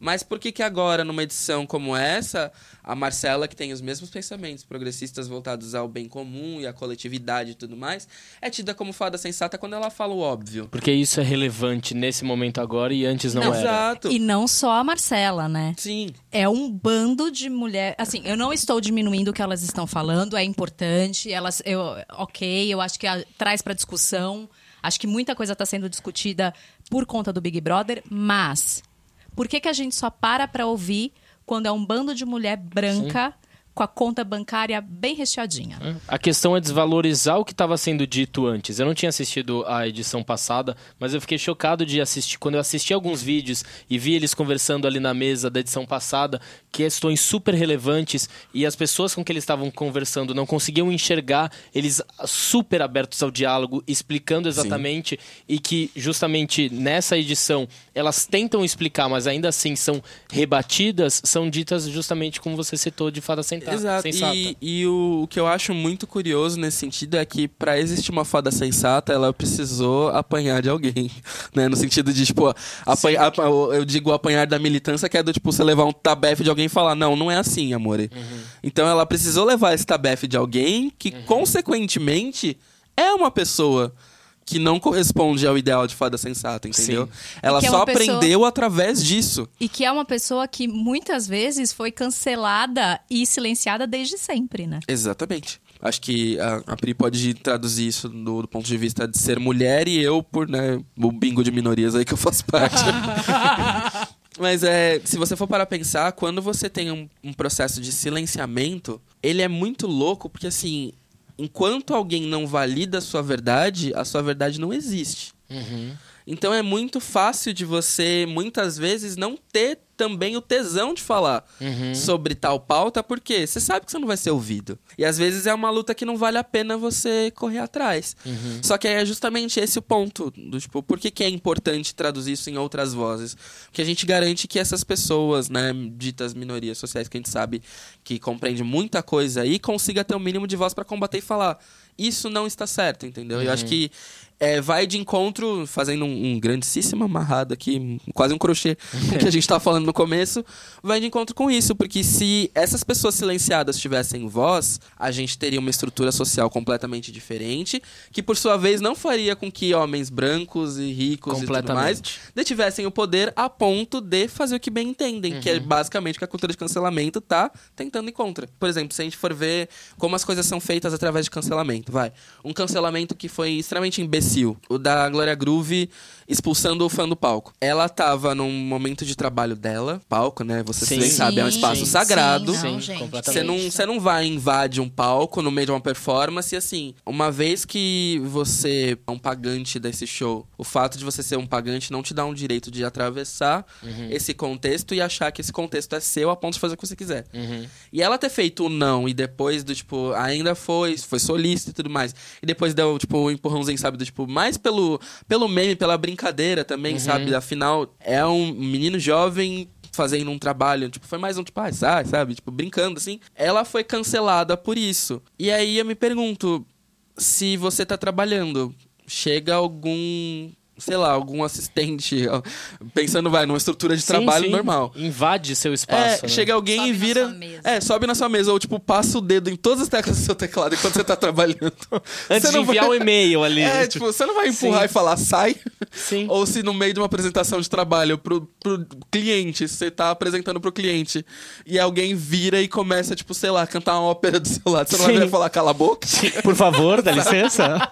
Mas por que que agora, numa edição como essa, a Marcela, que tem os mesmos pensamentos progressistas voltados ao bem comum e à coletividade e tudo mais, é tida como fada sensata quando ela fala o óbvio? Porque isso é relevante nesse momento agora e antes não, era. Exato. E não só a Marcela, né? Sim. É um bando de mulheres. Assim, eu não estou diminuindo o que elas estão falando, é importante. Elas, eu, ok, eu acho que a- traz para discussão. Acho que muita coisa está sendo discutida por conta do Big Brother, mas por que, que a gente só para para ouvir quando é um bando de mulher branca com a conta bancária bem recheadinha? A questão é desvalorizar o que estava sendo dito antes. Eu não tinha assistido a edição passada, mas eu fiquei chocado de assistir. Quando eu assisti alguns vídeos e vi eles conversando ali na mesa da edição passada, questões super relevantes e as pessoas com que eles estavam conversando não conseguiam enxergar, eles super abertos ao diálogo, explicando exatamente e que justamente nessa edição elas tentam explicar, mas ainda assim são rebatidas, são ditas justamente como você citou de fada Exato. sensata. E, e o, o que eu acho muito curioso nesse sentido é que pra existir uma fada sensata, ela precisou apanhar de alguém, né? No sentido de, tipo, apanhar, apa- eu digo apanhar da militância, que é do tipo, você levar um tabefe de alguém e falar, não, não é assim, amor. Então ela precisou levar esse tabefe de alguém que, consequentemente, é uma pessoa que não corresponde ao ideal de fada sensata, entendeu? Sim. Ela é só uma pessoa- aprendeu através disso. E que é uma pessoa que muitas vezes foi cancelada e silenciada desde sempre, né? Exatamente. Acho que a, a Pri pode traduzir isso do, do ponto de vista de ser mulher e eu por, né, o bingo de minorias aí que eu faço parte. Mas é, se você for para pensar, quando você tem um, um processo de silenciamento, ele é muito louco porque assim, enquanto alguém não valida a sua verdade, a sua verdade não existe. Uhum. Então é muito fácil de você, muitas vezes, não ter também o tesão de falar Uhum. sobre tal pauta, porque você sabe que você não vai ser ouvido. E às vezes é uma luta que não vale a pena você correr atrás. Uhum. Só que é justamente esse o ponto. Do, tipo, por que, que é importante traduzir isso em outras vozes? Porque a gente garante que essas pessoas, né, ditas minorias sociais, que a gente sabe que compreende muita coisa aí, consiga ter o mínimo de voz para combater e falar. Isso não está certo, entendeu? Eu acho que é, vai de encontro, fazendo um, um grandíssimo amarrado aqui, quase um crochê com o que a gente estava falando no começo, vai de encontro com isso, porque se essas pessoas silenciadas tivessem voz, a gente teria uma estrutura social completamente diferente, que por sua vez não faria com que homens brancos e ricos e tudo mais detivessem o poder a ponto de fazer o que bem entendem, que é basicamente o que a cultura de cancelamento tá tentando ir contra. Por exemplo, se a gente for ver como as coisas são feitas através de cancelamento, vai. Um cancelamento que foi extremamente imbecil, o da Glória Groove expulsando o fã do palco. Ela tava num momento de trabalho dela, palco, né? Você Sim. bem sabe, é um Sim, espaço sim, sagrado. Sim, não, Sim, completamente. Você não, você não vai invade um palco no meio de uma performance e assim, uma vez que você é um pagante desse show, o fato de você ser um pagante não te dá um direito de atravessar Uhum. esse contexto e achar que esse contexto é seu a ponto de fazer o que você quiser. Uhum. E ela ter feito o não e depois do tipo, ainda foi, foi solícito e tudo mais. E depois deu, tipo, um empurrãozinho, sabe? Do tipo, mais pelo, pelo meme, pela brincadeira também, sabe? Afinal, é um menino jovem fazendo um trabalho, tipo, foi mais um tipo, ah, sai, sabe? Tipo, brincando assim. Ela foi cancelada por isso. E aí eu me pergunto, se você tá trabalhando, chega algum. Sei lá, algum assistente, pensando, vai, numa estrutura de Sim, trabalho sim. normal. Invade seu É, espaço. né? chega alguém Sobe e na vira. sua mesa. É, sobe na sua mesa. Ou, tipo, passa o dedo em todas as teclas do seu teclado enquanto você tá trabalhando. Antes Você de não enviar vai- o e-mail ali. É, tipo, você não vai empurrar Sim. e falar sai. Sim. Ou se no meio de uma apresentação de trabalho pro, pro cliente, você tá apresentando pro cliente e alguém vira e começa, tipo, sei lá, cantar uma ópera do seu lado. Você não vai falar cala a boca? Por favor, dá licença.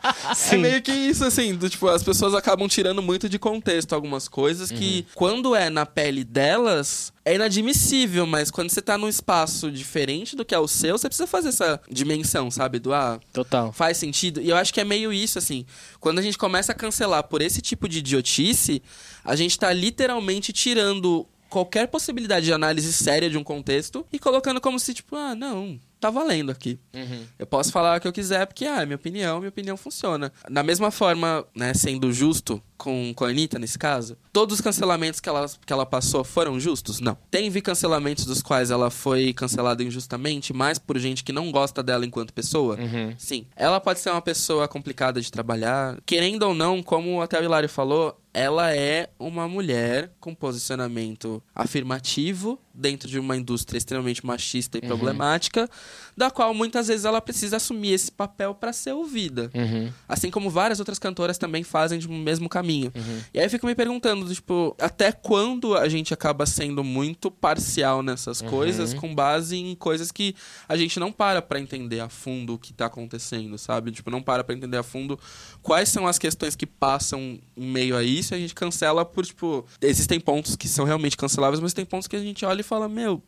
É meio que isso, assim, do, tipo, as pessoas acabam tirando muito de contexto algumas coisas que, quando é na pele delas, é inadmissível, mas quando você tá num espaço diferente do que é o seu, você precisa fazer essa dimensão, sabe? Do ah, Total. faz sentido. E eu acho que é meio isso, assim. Quando a gente começa a cancelar por esse tipo de idiotice, a gente tá literalmente tirando qualquer possibilidade de análise séria de um contexto e colocando como se, tipo, ah, não, tá valendo aqui. Uhum. Eu posso falar o que eu quiser, porque, ah, é minha opinião, minha opinião funciona. Da mesma forma, né, sendo justo com, com a Anitta, nesse caso, todos os cancelamentos que ela, que ela passou foram justos? Não. Teve cancelamentos dos quais ela foi cancelada injustamente, mais por gente que não gosta dela enquanto pessoa? Uhum. Sim. Ela pode ser uma pessoa complicada de trabalhar. Querendo ou não, como até o Hilário falou, ela é uma mulher com posicionamento afirmativo dentro de uma indústria extremamente machista e problemática, da qual muitas vezes ela precisa assumir esse papel para ser ouvida. Uhum. Assim como várias outras cantoras também fazem de um mesmo caminho. Uhum. E aí eu fico me perguntando, tipo, até quando a gente acaba sendo muito parcial nessas coisas, com base em coisas que a gente não para pra entender a fundo o que tá acontecendo, sabe? Tipo, não para pra entender a fundo quais são as questões que passam em meio a isso e a gente cancela por, tipo, existem pontos que são realmente canceláveis, mas tem pontos que a gente olha e fala, meu,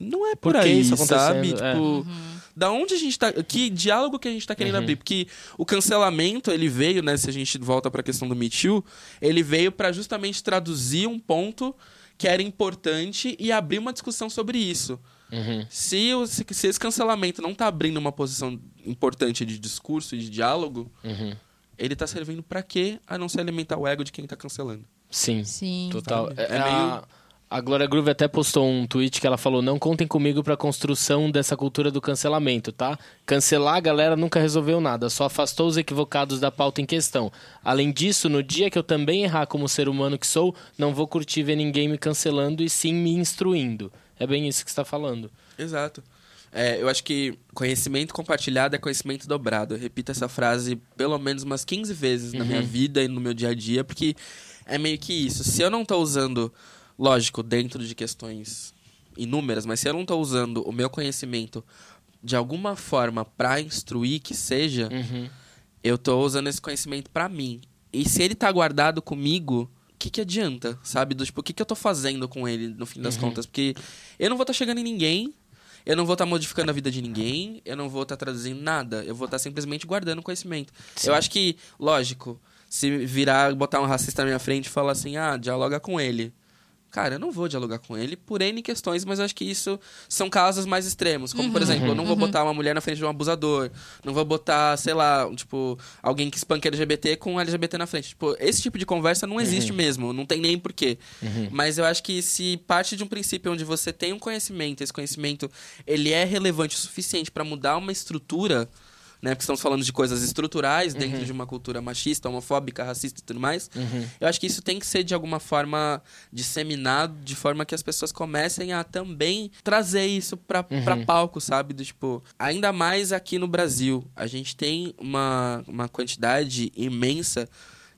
não é por, Por que aí, isso sabe? É. Tipo, da onde a gente tá. Que diálogo que a gente tá querendo abrir? Porque o cancelamento, ele veio, né? Se a gente volta pra questão do Me Too, ele veio pra justamente traduzir um ponto que era importante e abrir uma discussão sobre isso. Uhum. Se, o- se, se esse cancelamento não tá abrindo uma posição importante de discurso e de diálogo, Uhum. ele tá servindo pra quê? A não se alimentar o ego de quem tá cancelando. Sim. Sim. Total. Sabe? É, É meio- a, a Glória Groove até postou um tweet que ela falou: não contem comigo pra construção dessa cultura do cancelamento, tá? Cancelar a galera nunca resolveu nada, só afastou os equivocados da pauta em questão. Além disso, no dia que eu também errar como ser humano que sou, não vou curtir ver ninguém me cancelando e sim me instruindo. É bem isso que você está falando. Exato. É, eu acho que conhecimento compartilhado é conhecimento dobrado. Eu repito essa frase pelo menos umas 15 vezes uhum. na minha uhum. vida e no meu dia a dia, porque é meio que isso. Se eu não tô usando, lógico, dentro de questões inúmeras, mas se eu não tô usando o meu conhecimento de alguma forma para instruir que seja, uhum. eu tô usando esse conhecimento para mim. E se ele tá guardado comigo, o que, que adianta, sabe? Do tipo, o que, que eu tô fazendo com ele no fim das uhum. contas? Porque eu não vou estar tá chegando em ninguém, eu não vou estar tá modificando a vida de ninguém, eu não vou estar tá traduzindo nada, eu vou estar tá simplesmente guardando conhecimento. Sim. Eu acho que, lógico, se virar, botar um racista na minha frente e falar assim, ah, dialoga com ele. Cara, eu não vou dialogar com ele por N questões, mas eu acho que isso são casos mais extremos. Como, uhum, por exemplo, eu não vou uhum. botar uma mulher na frente de um abusador. Não vou botar, sei lá, tipo, alguém que espanca LGBT com LGBT na frente. Tipo, esse tipo de conversa não existe uhum. mesmo. Não tem nem porquê. Uhum. Mas eu acho que se parte de um princípio onde você tem um conhecimento, esse conhecimento ele é relevante o suficiente para mudar uma estrutura né? Porque estamos falando de coisas estruturais dentro uhum. de uma cultura machista, homofóbica, racista e tudo mais. Uhum. Eu acho que isso tem que ser de alguma forma disseminado, de forma que as pessoas comecem a também trazer isso para uhum. palco, sabe? Do tipo, ainda mais aqui no Brasil, a gente tem uma, uma quantidade imensa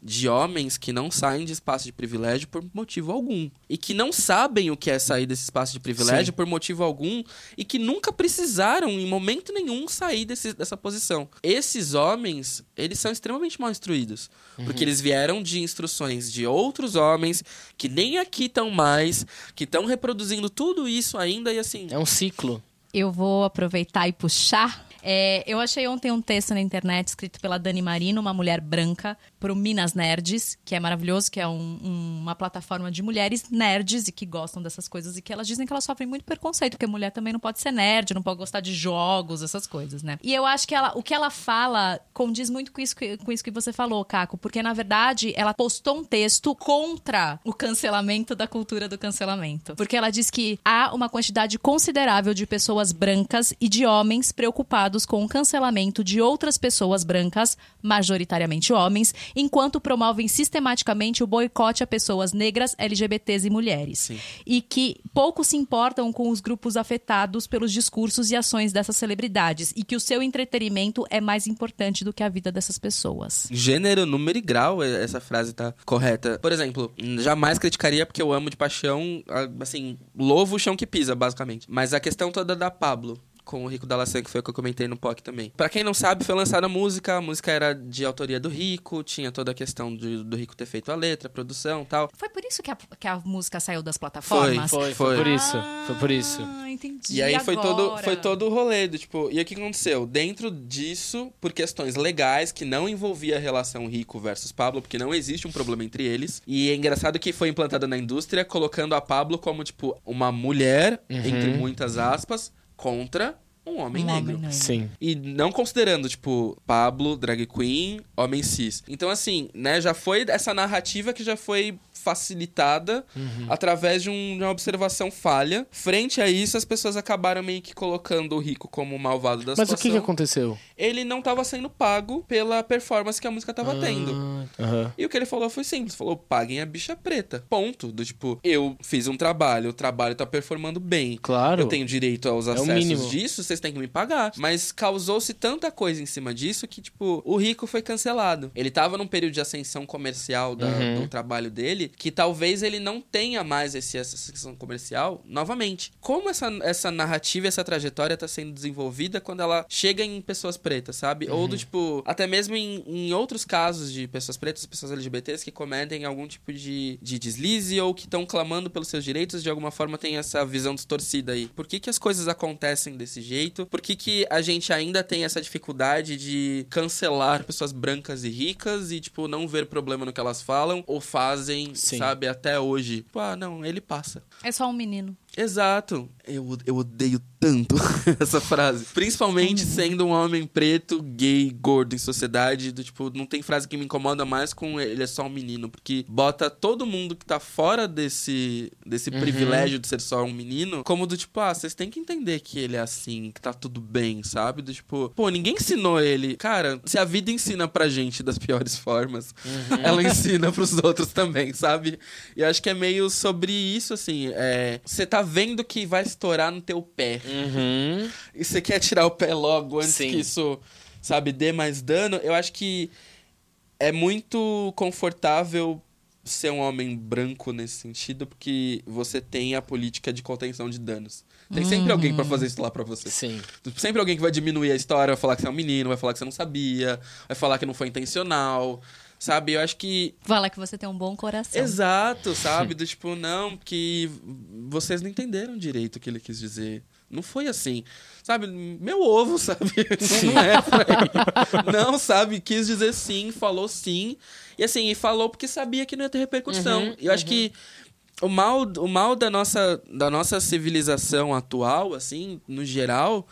de homens que não saem de espaço de privilégio por motivo algum. E que não sabem o que é sair desse espaço de privilégio Sim. por motivo algum e que nunca precisaram, em momento nenhum, sair desse, dessa posição. Esses homens, eles são extremamente mal instruídos. Uhum. Porque eles vieram de instruções de outros homens que nem aqui estão mais, que estão reproduzindo tudo isso ainda e assim. É um ciclo. Eu vou aproveitar e puxar é, eu achei ontem um texto na internet escrito pela Dani Marino, uma mulher branca, para o Minas Nerds, que é maravilhoso, que é um, um, uma plataforma de mulheres nerds e que gostam dessas coisas e que elas dizem que elas sofrem muito preconceito, porque mulher também não pode ser nerd, não pode gostar de jogos, essas coisas, né? E eu acho que ela, o que ela fala condiz muito com isso, com isso que você falou, Caco, porque na verdade ela postou um texto contra o cancelamento da cultura do cancelamento. Porque ela diz que há uma quantidade considerável de pessoas brancas e de homens preocupados preocupados com o cancelamento de outras pessoas brancas, majoritariamente homens, enquanto promovem sistematicamente o boicote a pessoas negras, LGBTs e mulheres. Sim. E que pouco se importam com os grupos afetados pelos discursos e ações dessas celebridades e que o seu entretenimento é mais importante do que a vida dessas pessoas. Gênero, número e grau, é, essa frase tá correta. Por exemplo, jamais criticaria porque eu amo de paixão, assim, louvo o chão que pisa, basicamente. Mas a questão toda da Pablo, com o Rico Dalassan, que foi o que eu comentei no POC também. Para quem não sabe, foi lançada a música, a música era de autoria do Rico, tinha toda a questão de, do Rico ter feito a letra, a produção tal. Foi por isso que a, que a música saiu das plataformas? Foi, foi, foi. foi por isso. Foi por isso. Ah, entendi. E aí foi agora? todo, foi todo o rolê do tipo, e o que aconteceu? Dentro disso, por questões legais que não envolvia a relação Rico versus Pablo, porque não existe um problema entre eles. E é engraçado que foi implantada na indústria colocando a Pablo como tipo uma mulher, uhum. entre muitas aspas, contra um homem um negro. Homem Sim. E não considerando, tipo, Pablo, drag queen, homem cis. Então, assim, né, já foi essa narrativa que já foi facilitada uhum. através de, um, de, uma observação falha. Frente a isso, as pessoas acabaram meio que colocando o rico como o malvado da Mas situação. Mas o que, que aconteceu? Ele não estava sendo pago pela performance que a música estava ah, tendo. Uhum. E o que ele falou foi simples: falou, paguem a bicha preta. Ponto. Do tipo, eu fiz um trabalho, o trabalho tá performando bem. Claro. Eu tenho direito aos é acessos disso, vocês têm que me pagar. Mas causou-se tanta coisa em cima disso que, tipo, o rico foi cancelado. Ele tava num período de ascensão comercial da, uhum. do trabalho dele que talvez ele não tenha mais esse, essa secção comercial novamente. Como essa, essa narrativa, essa trajetória está sendo desenvolvida quando ela chega em pessoas pretas, sabe? Uhum. Ou do tipo, até mesmo em, em outros casos de pessoas pretas, pessoas LGBTs que cometem algum tipo de, de deslize ou que estão clamando pelos seus direitos, de alguma forma tem essa visão distorcida aí. Por que, que as coisas acontecem desse jeito? Por que, que a gente ainda tem essa dificuldade de cancelar pessoas brancas e ricas e, tipo, não ver problema no que elas falam ou fazem, Sim. sabe, até hoje. Tipo, ah, não, ele passa. É só um menino. Exato. Eu, eu odeio tanto essa frase. Principalmente uhum. sendo um homem preto, gay, gordo em sociedade. Do, tipo, não tem frase que me incomoda mais com ele é só um menino. Porque bota todo mundo que tá fora desse, desse uhum. privilégio de ser só um menino como do tipo, ah, vocês têm que entender que ele é assim, que tá tudo bem, sabe? Do tipo, pô, ninguém ensinou ele. Cara, se a vida ensina pra gente das piores formas, uhum. ela ensina pros outros também, sabe? E acho que é meio sobre isso, assim. É, você tá vendo que vai estourar no teu pé. Uhum. E você quer tirar o pé logo antes Sim. que isso, sabe, dê mais dano, eu acho que é muito confortável ser um homem branco nesse sentido, porque você tem a política de contenção de danos. Tem sempre alguém pra fazer isso lá pra você. Sim. Sempre alguém que vai diminuir a história, vai falar que você é um menino, vai falar que você não sabia, vai falar que não foi intencional, sabe? Eu acho que Fala que você tem um bom coração. Exato, sabe? Do tipo, não, que vocês não entenderam direito o que ele quis dizer. Não foi assim. Sabe? Meu ovo, sabe? Não é por aí. Não, sabe? Quis dizer sim, falou sim. E assim, e falou porque sabia que não ia ter repercussão. Uhum, e eu acho que o mal, o mal da, nossa, da nossa civilização atual, assim, no geral,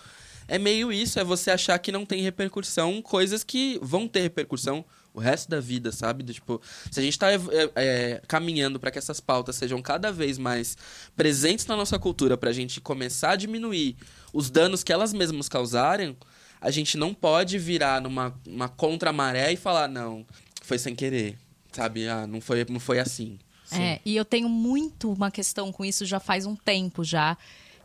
é meio isso. É você achar que não tem repercussão coisas que vão ter repercussão o resto da vida, sabe? Do, tipo, se a gente tá é, é, caminhando para que essas pautas sejam cada vez mais presentes na nossa cultura, pra gente começar a diminuir os danos que elas mesmas causarem, a gente não pode virar numa uma contra-maré e falar, não, foi sem querer, sabe? Ah, não foi, não foi assim. É, e eu tenho muito uma questão com isso já faz um tempo já.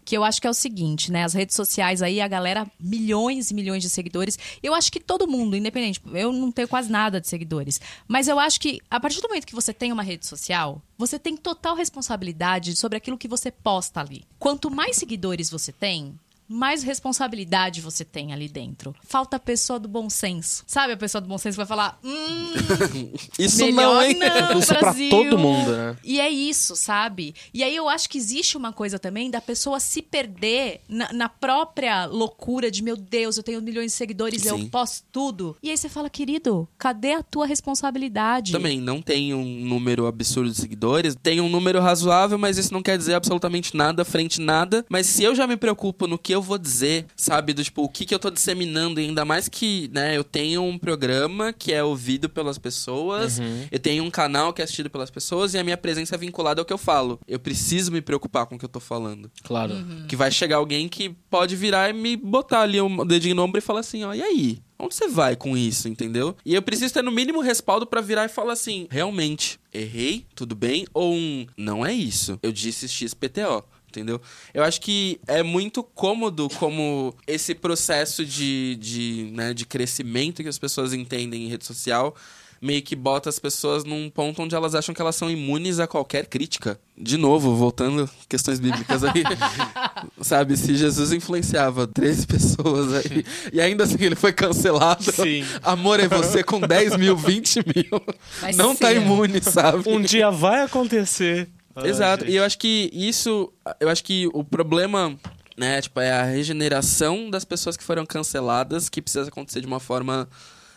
Que eu acho que é o seguinte, né? As redes sociais aí, a galera, milhões e milhões de seguidores. Eu acho que todo mundo, independente, eu não tenho quase nada de seguidores. Mas eu acho que, a partir do momento que você tem uma rede social, você tem total responsabilidade sobre aquilo que você posta ali. Quanto mais seguidores você tem, mais responsabilidade você tem ali dentro. Falta a pessoa do bom senso. Sabe a pessoa do bom senso que vai falar: hum, Isso não, hein? não, Isso é pra todo mundo, né? E é isso, sabe? E aí eu acho que existe uma coisa também da pessoa se perder na, na própria loucura de, meu Deus, eu tenho milhões de seguidores, eu Sim. posso tudo. E aí você fala, querido, cadê a tua responsabilidade? Também não tem um número absurdo de seguidores, tem um número razoável, mas isso não quer dizer absolutamente nada frente nada. Mas se eu já me preocupo no que eu vou dizer, sabe, do tipo, o que, que eu tô disseminando, e ainda mais que, né, eu tenho um programa que é ouvido pelas pessoas, eu tenho um canal que é assistido pelas pessoas e a minha presença é vinculada ao que eu falo. Eu preciso me preocupar com o que eu tô falando. Claro. Que vai chegar alguém que pode virar e me botar ali um dedinho no ombro e falar assim, ó, e aí? Onde você vai com isso, entendeu? E eu preciso ter no mínimo respaldo pra virar e falar assim, realmente, errei, tudo bem? Ou um, não é isso, eu disse XPTO. Entendeu? Eu acho que é muito cômodo como esse processo de, de, né, de crescimento que as pessoas entendem em rede social meio que bota as pessoas num ponto onde elas acham que elas são imunes a qualquer crítica. De novo, voltando questões bíblicas aí. Sabe, se Jesus influenciava 13 pessoas aí e ainda assim ele foi cancelado. Sim. Amor é você com 10 mil, 20 mil. Vai não tá ser. imune, sabe? Um dia vai acontecer. Exato. Ai, E eu acho que isso. Eu acho que o problema. Né, tipo, é a regeneração das pessoas que foram canceladas que precisa acontecer de uma forma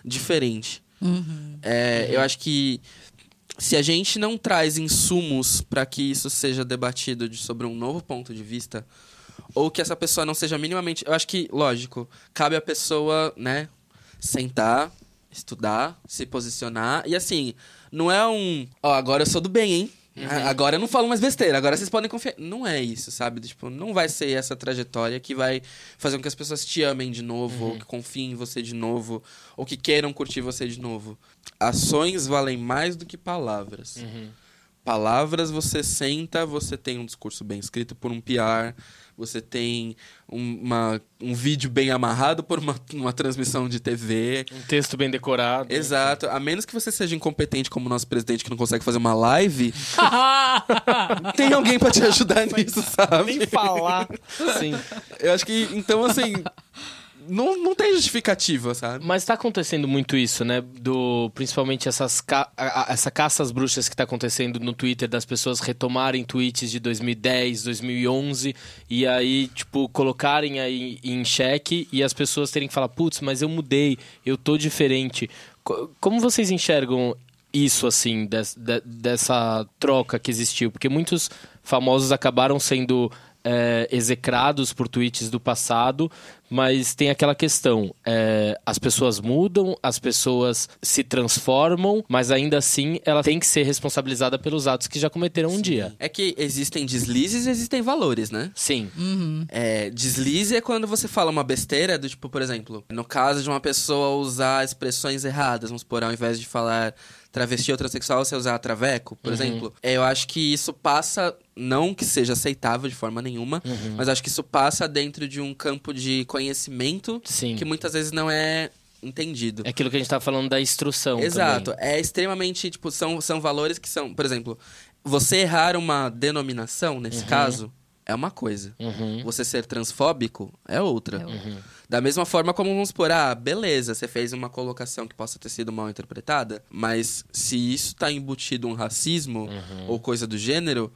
diferente. É, Eu acho que se a gente não traz insumos para que isso seja debatido de- sobre um novo ponto de vista, ou que essa pessoa não seja minimamente. Eu acho que, lógico, cabe a pessoa, né, sentar, estudar, se posicionar. E assim, não é um. Ó, agora eu sou do bem, hein? A- Agora eu não falo mais besteira, agora vocês podem confiar. Não é isso, sabe? Tipo, não vai ser essa trajetória que vai fazer com que as pessoas te amem de novo, ou que confiem em você de novo, ou que queiram curtir você de novo. Ações valem mais do que palavras. Palavras você senta, você tem um discurso bem escrito por um PR, você tem um, uma, um vídeo bem amarrado por uma, uma transmissão de TV. Um texto bem decorado. Exato. A menos que você seja incompetente como o nosso presidente que não consegue fazer uma live, tem alguém pra te ajudar nisso, sabe? Nem falar. Sim. Eu acho que, então, assim, não, não tem justificativa, sabe? Mas tá acontecendo muito isso, né? Do, principalmente essas ca essa caça às bruxas que tá acontecendo no Twitter das pessoas retomarem tweets de 2010, 2011 e aí, tipo, colocarem aí em xeque e as pessoas terem que falar, putz, mas eu mudei, eu tô diferente. Co- Como vocês enxergam isso, assim, des- de- dessa troca que existiu? Porque muitos famosos acabaram sendo é, execrados por tweets do passado, mas tem aquela questão: é, as pessoas mudam, as pessoas se transformam, mas ainda assim ela tem que ser responsabilizada pelos atos que já cometeram um dia. É que existem deslizes e existem valores, né? Sim. É, deslize é quando você fala uma besteira, do tipo, por exemplo, no caso de uma pessoa usar expressões erradas, vamos supor, ao invés de falar travesti ou transexual, você usar traveco, por exemplo. É, eu acho que isso passa Não que seja aceitável de forma nenhuma, Uhum. mas acho que isso passa dentro de um campo de conhecimento Sim. que muitas vezes não é entendido. É aquilo que a gente tava falando da instrução. Exato. também. É extremamente, tipo, são, são valores que são, por exemplo, você errar uma denominação, nesse caso, é uma coisa. Uhum. Você ser transfóbico é outra. É outra. Da mesma forma como vamos supor, ah, beleza, você fez uma colocação que possa ter sido mal interpretada, mas se isso tá embutido um racismo ou coisa do gênero,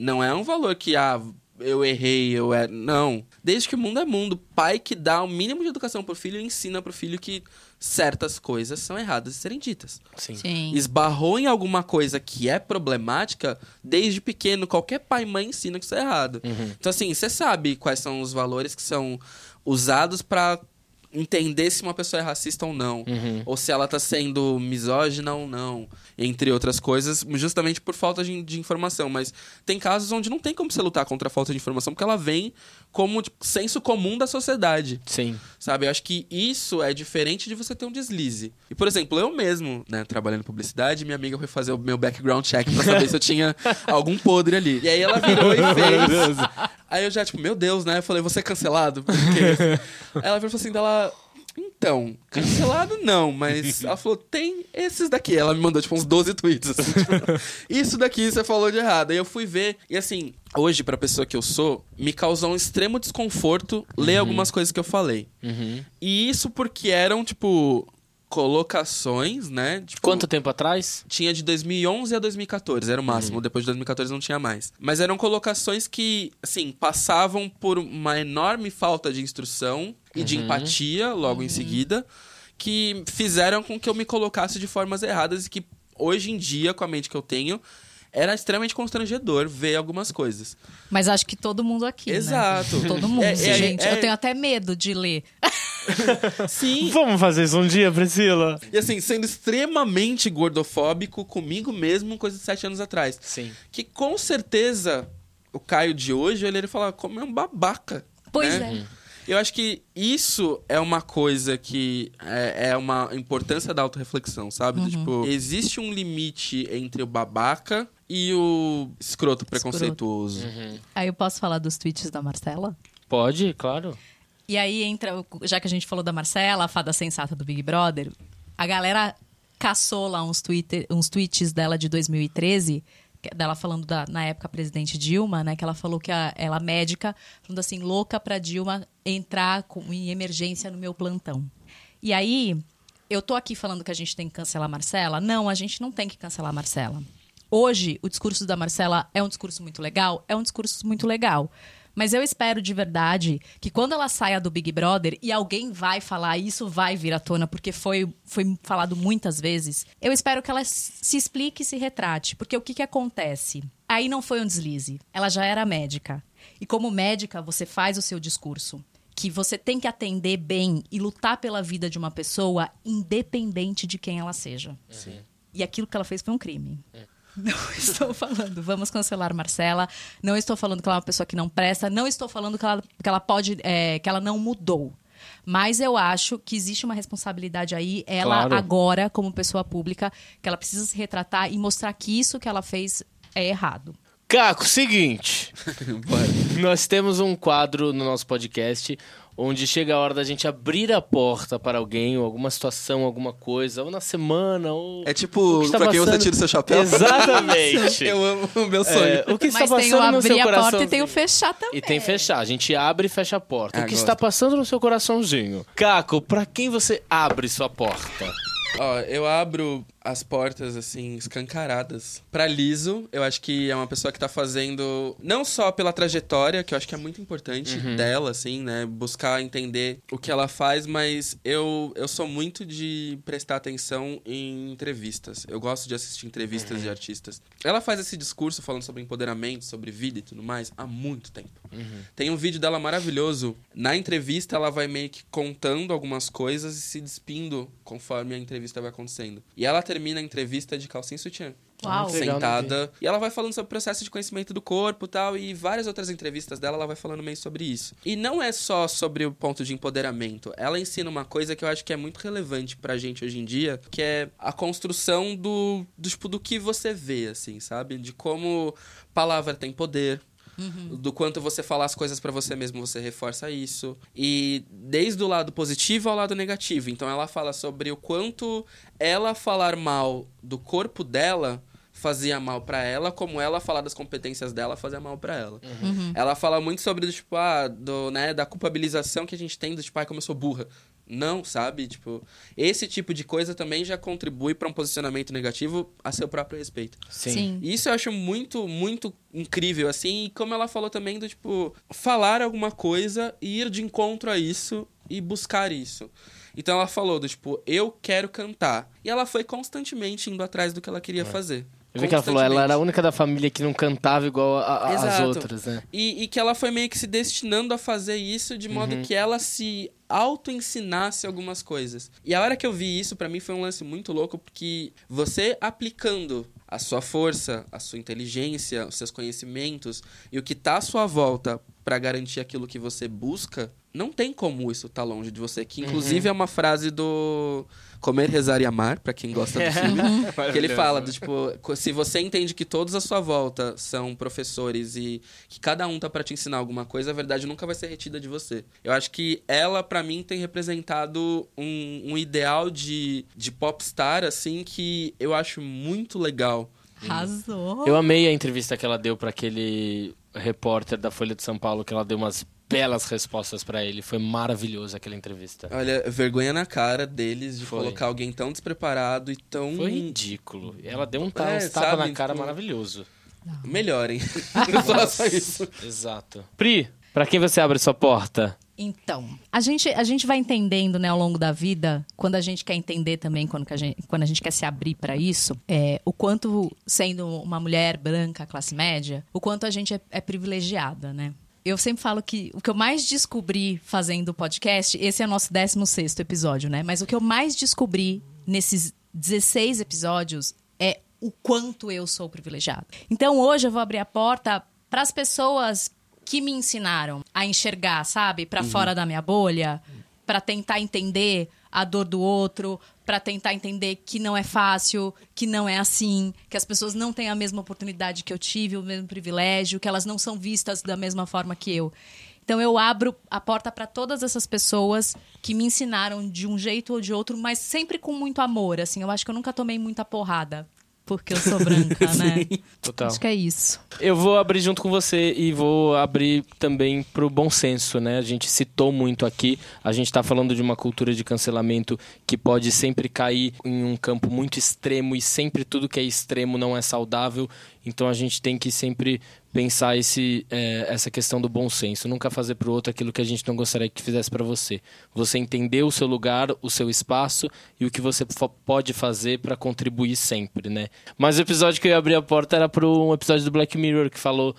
não é um valor que, ah, eu errei, eu é. Não. Desde que o mundo é mundo, pai que dá o mínimo de educação pro filho ensina pro filho que certas coisas são erradas de serem ditas. Sim. Sim. Esbarrou em alguma coisa que é problemática, desde pequeno, qualquer pai e mãe ensina que isso é errado. Uhum. Então, assim, você sabe quais são os valores que são usados pra entender se uma pessoa é racista ou não. Uhum. Ou se ela tá sendo misógina ou não. Entre outras coisas, justamente por falta de, de informação. Mas tem casos onde não tem como você lutar contra a falta de informação, porque ela vem como tipo, senso comum da sociedade. Sim. Sabe? Eu acho que isso é diferente de você ter um deslize. E, por exemplo, eu mesmo, né, trabalhando em publicidade, minha amiga foi fazer o meu background check pra saber se eu tinha algum podre ali. E aí ela virou e fez. Aí eu já, tipo, meu Deus, né? Eu falei, você é cancelado? Por quê? Aí ela virou assim, dela. Então, cancelado não, mas ela falou, tem esses daqui. Ela me mandou, tipo, uns 12 tweets, assim, tipo, isso daqui você falou de errado. Aí eu fui ver, e assim, hoje, pra pessoa que eu sou, me causou um extremo desconforto ler algumas coisas que eu falei. Uhum. E isso porque eram, tipo, colocações, né? Tipo, Quanto tempo atrás? Tinha de 2011 a 2014, era o máximo. Depois de 2014 não tinha mais. Mas eram colocações que, assim, passavam por uma enorme falta de instrução e de empatia logo em seguida, que fizeram com que eu me colocasse de formas erradas e que hoje em dia, com a mente que eu tenho, era extremamente constrangedor ver algumas coisas. Mas acho que todo mundo aqui. né? Exato. Todo mundo, É, é, gente. é- Eu tenho até medo de ler. Sim. Vamos fazer isso um dia, Priscila? E assim, sendo extremamente gordofóbico comigo mesmo, coisa de sete anos atrás. Sim. Que com certeza o Caio de hoje, ele falar, como é um babaca. Pois né? é. Eu acho que isso é uma coisa que é, é uma importância da autorreflexão, sabe? Do, tipo, existe um limite entre o babaca e o escroto preconceituoso. Aí eu posso falar dos tweets da Marcela? Pode, claro. E aí entra, já que a gente falou da Marcela, a fada sensata do Big Brother, a galera caçou lá uns, Twitter, uns tweets dela de 2013, que- é dela falando da, na época, presidente Dilma, né? Que ela falou que a- ela médica, falando assim, louca pra Dilma entrar com- em emergência no meu plantão. E aí, eu tô aqui falando que a gente tem que cancelar Marcela. Não, a gente não tem que cancelar Marcela. Hoje, o discurso da Marcela é um discurso muito legal? É um discurso muito legal. Mas eu espero de verdade que quando ela saia do Big Brother e alguém vai falar, isso vai vir à tona, porque foi, foi falado muitas vezes, eu espero que ela se explique e se retrate. Porque o que, que acontece? Aí não foi um deslize. Ela já era médica. E como médica, você faz o seu discurso. Que você tem que atender bem e lutar pela vida de uma pessoa, independente de quem ela seja. E aquilo que ela fez foi um crime. Não estou falando, vamos cancelar Marcela. Não estou falando que ela é uma pessoa que não presta. Não estou falando que ela, que ela pode, é, que ela não mudou. Mas eu acho que existe uma responsabilidade aí, ela Claro. agora, como pessoa pública, que ela precisa se retratar e mostrar que isso que ela fez é errado. Caco, seguinte. Nós temos um quadro no nosso podcast onde chega a hora da gente abrir a porta para alguém, ou alguma situação, alguma coisa, ou na semana, ou. É tipo, que pra quem você passando- tira o seu chapéu. Exatamente. Eu amo o meu sonho. É, o que está Mas tem o passando no seu abrir a coração? porta e tem o fechar também. E tem fechar. A gente abre e fecha a porta. Ah, o que gosto. está passando no seu coraçãozinho? Caco, pra quem você abre sua porta? Ó, eu abro as portas, assim, escancaradas. Pra Liso, eu acho que é uma pessoa que tá fazendo, não só pela trajetória, que eu acho que é muito importante dela, assim, né? Buscar entender o que ela faz, mas eu, eu sou muito de prestar atenção em entrevistas. Eu gosto de assistir entrevistas de artistas. Ela faz esse discurso falando sobre empoderamento, sobre vida e tudo mais, há muito tempo. Tem um vídeo dela maravilhoso. Na entrevista, ela vai meio que contando algumas coisas e se despindo conforme a entrevista vai acontecendo. E ela termina a entrevista de calcinha e sutiã. Uau. sentada. E ela vai falando sobre o processo de conhecimento do corpo e tal. E várias outras entrevistas dela, ela vai falando meio sobre isso. E não é só sobre o ponto de empoderamento. Ela ensina uma coisa que eu acho que é muito relevante pra gente hoje em dia, que é a construção do, do, tipo, do que você vê, assim, sabe? De como palavra tem poder, do quanto você falar as coisas pra você mesmo, você reforça isso. E desde o lado positivo ao lado negativo. Então ela fala sobre o quanto ela falar mal do corpo dela fazia mal pra ela, como ela falar das competências dela fazia mal pra ela. Ela fala muito sobre tipo, ah, do, né, da culpabilização que a gente tem do tipo, ah, como eu sou burra. Não, sabe? Tipo, esse tipo de coisa também já contribui pra um posicionamento negativo a seu próprio respeito. Sim. E Isso eu acho muito, muito incrível, assim. E como ela falou também do, tipo, falar alguma coisa e ir de encontro a isso e buscar isso. Então ela falou do, tipo, eu quero cantar. E ela foi constantemente indo atrás do que ela queria fazer. Eu vi que ela falou, ela era a única da família que não cantava igual Exato. outras, né? E, e que ela foi meio que se destinando a fazer isso de modo Uhum. que ela se auto-ensinasse algumas coisas. E a hora que eu vi isso, pra mim foi um lance muito louco, porque você aplicando a sua força, a sua inteligência, os seus conhecimentos e o que tá à sua volta pra garantir aquilo que você busca, não tem como isso tá longe de você. Que inclusive é uma frase do Comer, Rezar e Amar, pra quem gosta do filme. Que ele fala do tipo, se você entende que todos à sua volta são professores e que cada um tá pra te ensinar alguma coisa, a verdade nunca vai ser retida de você. Eu acho que ela, pra mim, tem representado um, um ideal de, de popstar, assim, que eu acho muito legal. Arrasou. Eu amei a entrevista que ela deu pra aquele repórter da Folha de São Paulo, que ela deu umas belas respostas pra ele. Foi maravilhosa aquela entrevista. Olha, vergonha na cara deles de Foi. colocar alguém tão despreparado e tão. Foi ridículo. Ela deu um, É, tapa na cara tipo- maravilhoso. Melhorem. Não faça isso. Exato. Pri, pra quem você abre sua porta? Então, a gente, a gente vai entendendo, né, ao longo da vida, quando a gente quer entender também, quando, a, gente, quando a gente quer se abrir para isso, é, o quanto, sendo uma mulher branca, classe média, o quanto a gente é, é privilegiada, né? Eu sempre falo que o que eu mais descobri fazendo o podcast, esse é o nosso 16 episódio, né? Mas o que eu mais descobri nesses 16 episódios é o quanto eu sou privilegiada. Então hoje eu vou abrir a porta para as pessoas que me ensinaram a enxergar, sabe, para fora da minha bolha, para tentar entender a dor do outro, para tentar entender que não é fácil, que não é assim, que as pessoas não têm a mesma oportunidade que eu tive, o mesmo privilégio, que elas não são vistas da mesma forma que eu. Então eu abro a porta para todas essas pessoas que me ensinaram de um jeito ou de outro, mas sempre com muito amor, assim. Eu acho que eu nunca tomei muita porrada porque eu sou branca, né? Total. Acho que é isso. Eu vou abrir junto com você e vou abrir também pro bom senso, né? A gente citou muito aqui, a gente tá falando de uma cultura de cancelamento que pode sempre cair em um campo muito extremo e sempre tudo que é extremo não é saudável. Então a gente tem que sempre pensar esse, é, essa questão do bom senso, nunca fazer pro outro aquilo que a gente não gostaria que fizesse para você. Você entender o seu lugar, o seu espaço e o que você pode fazer para contribuir sempre, né? Mas o episódio que eu ia abrir a porta era para um episódio do Black Mirror que falou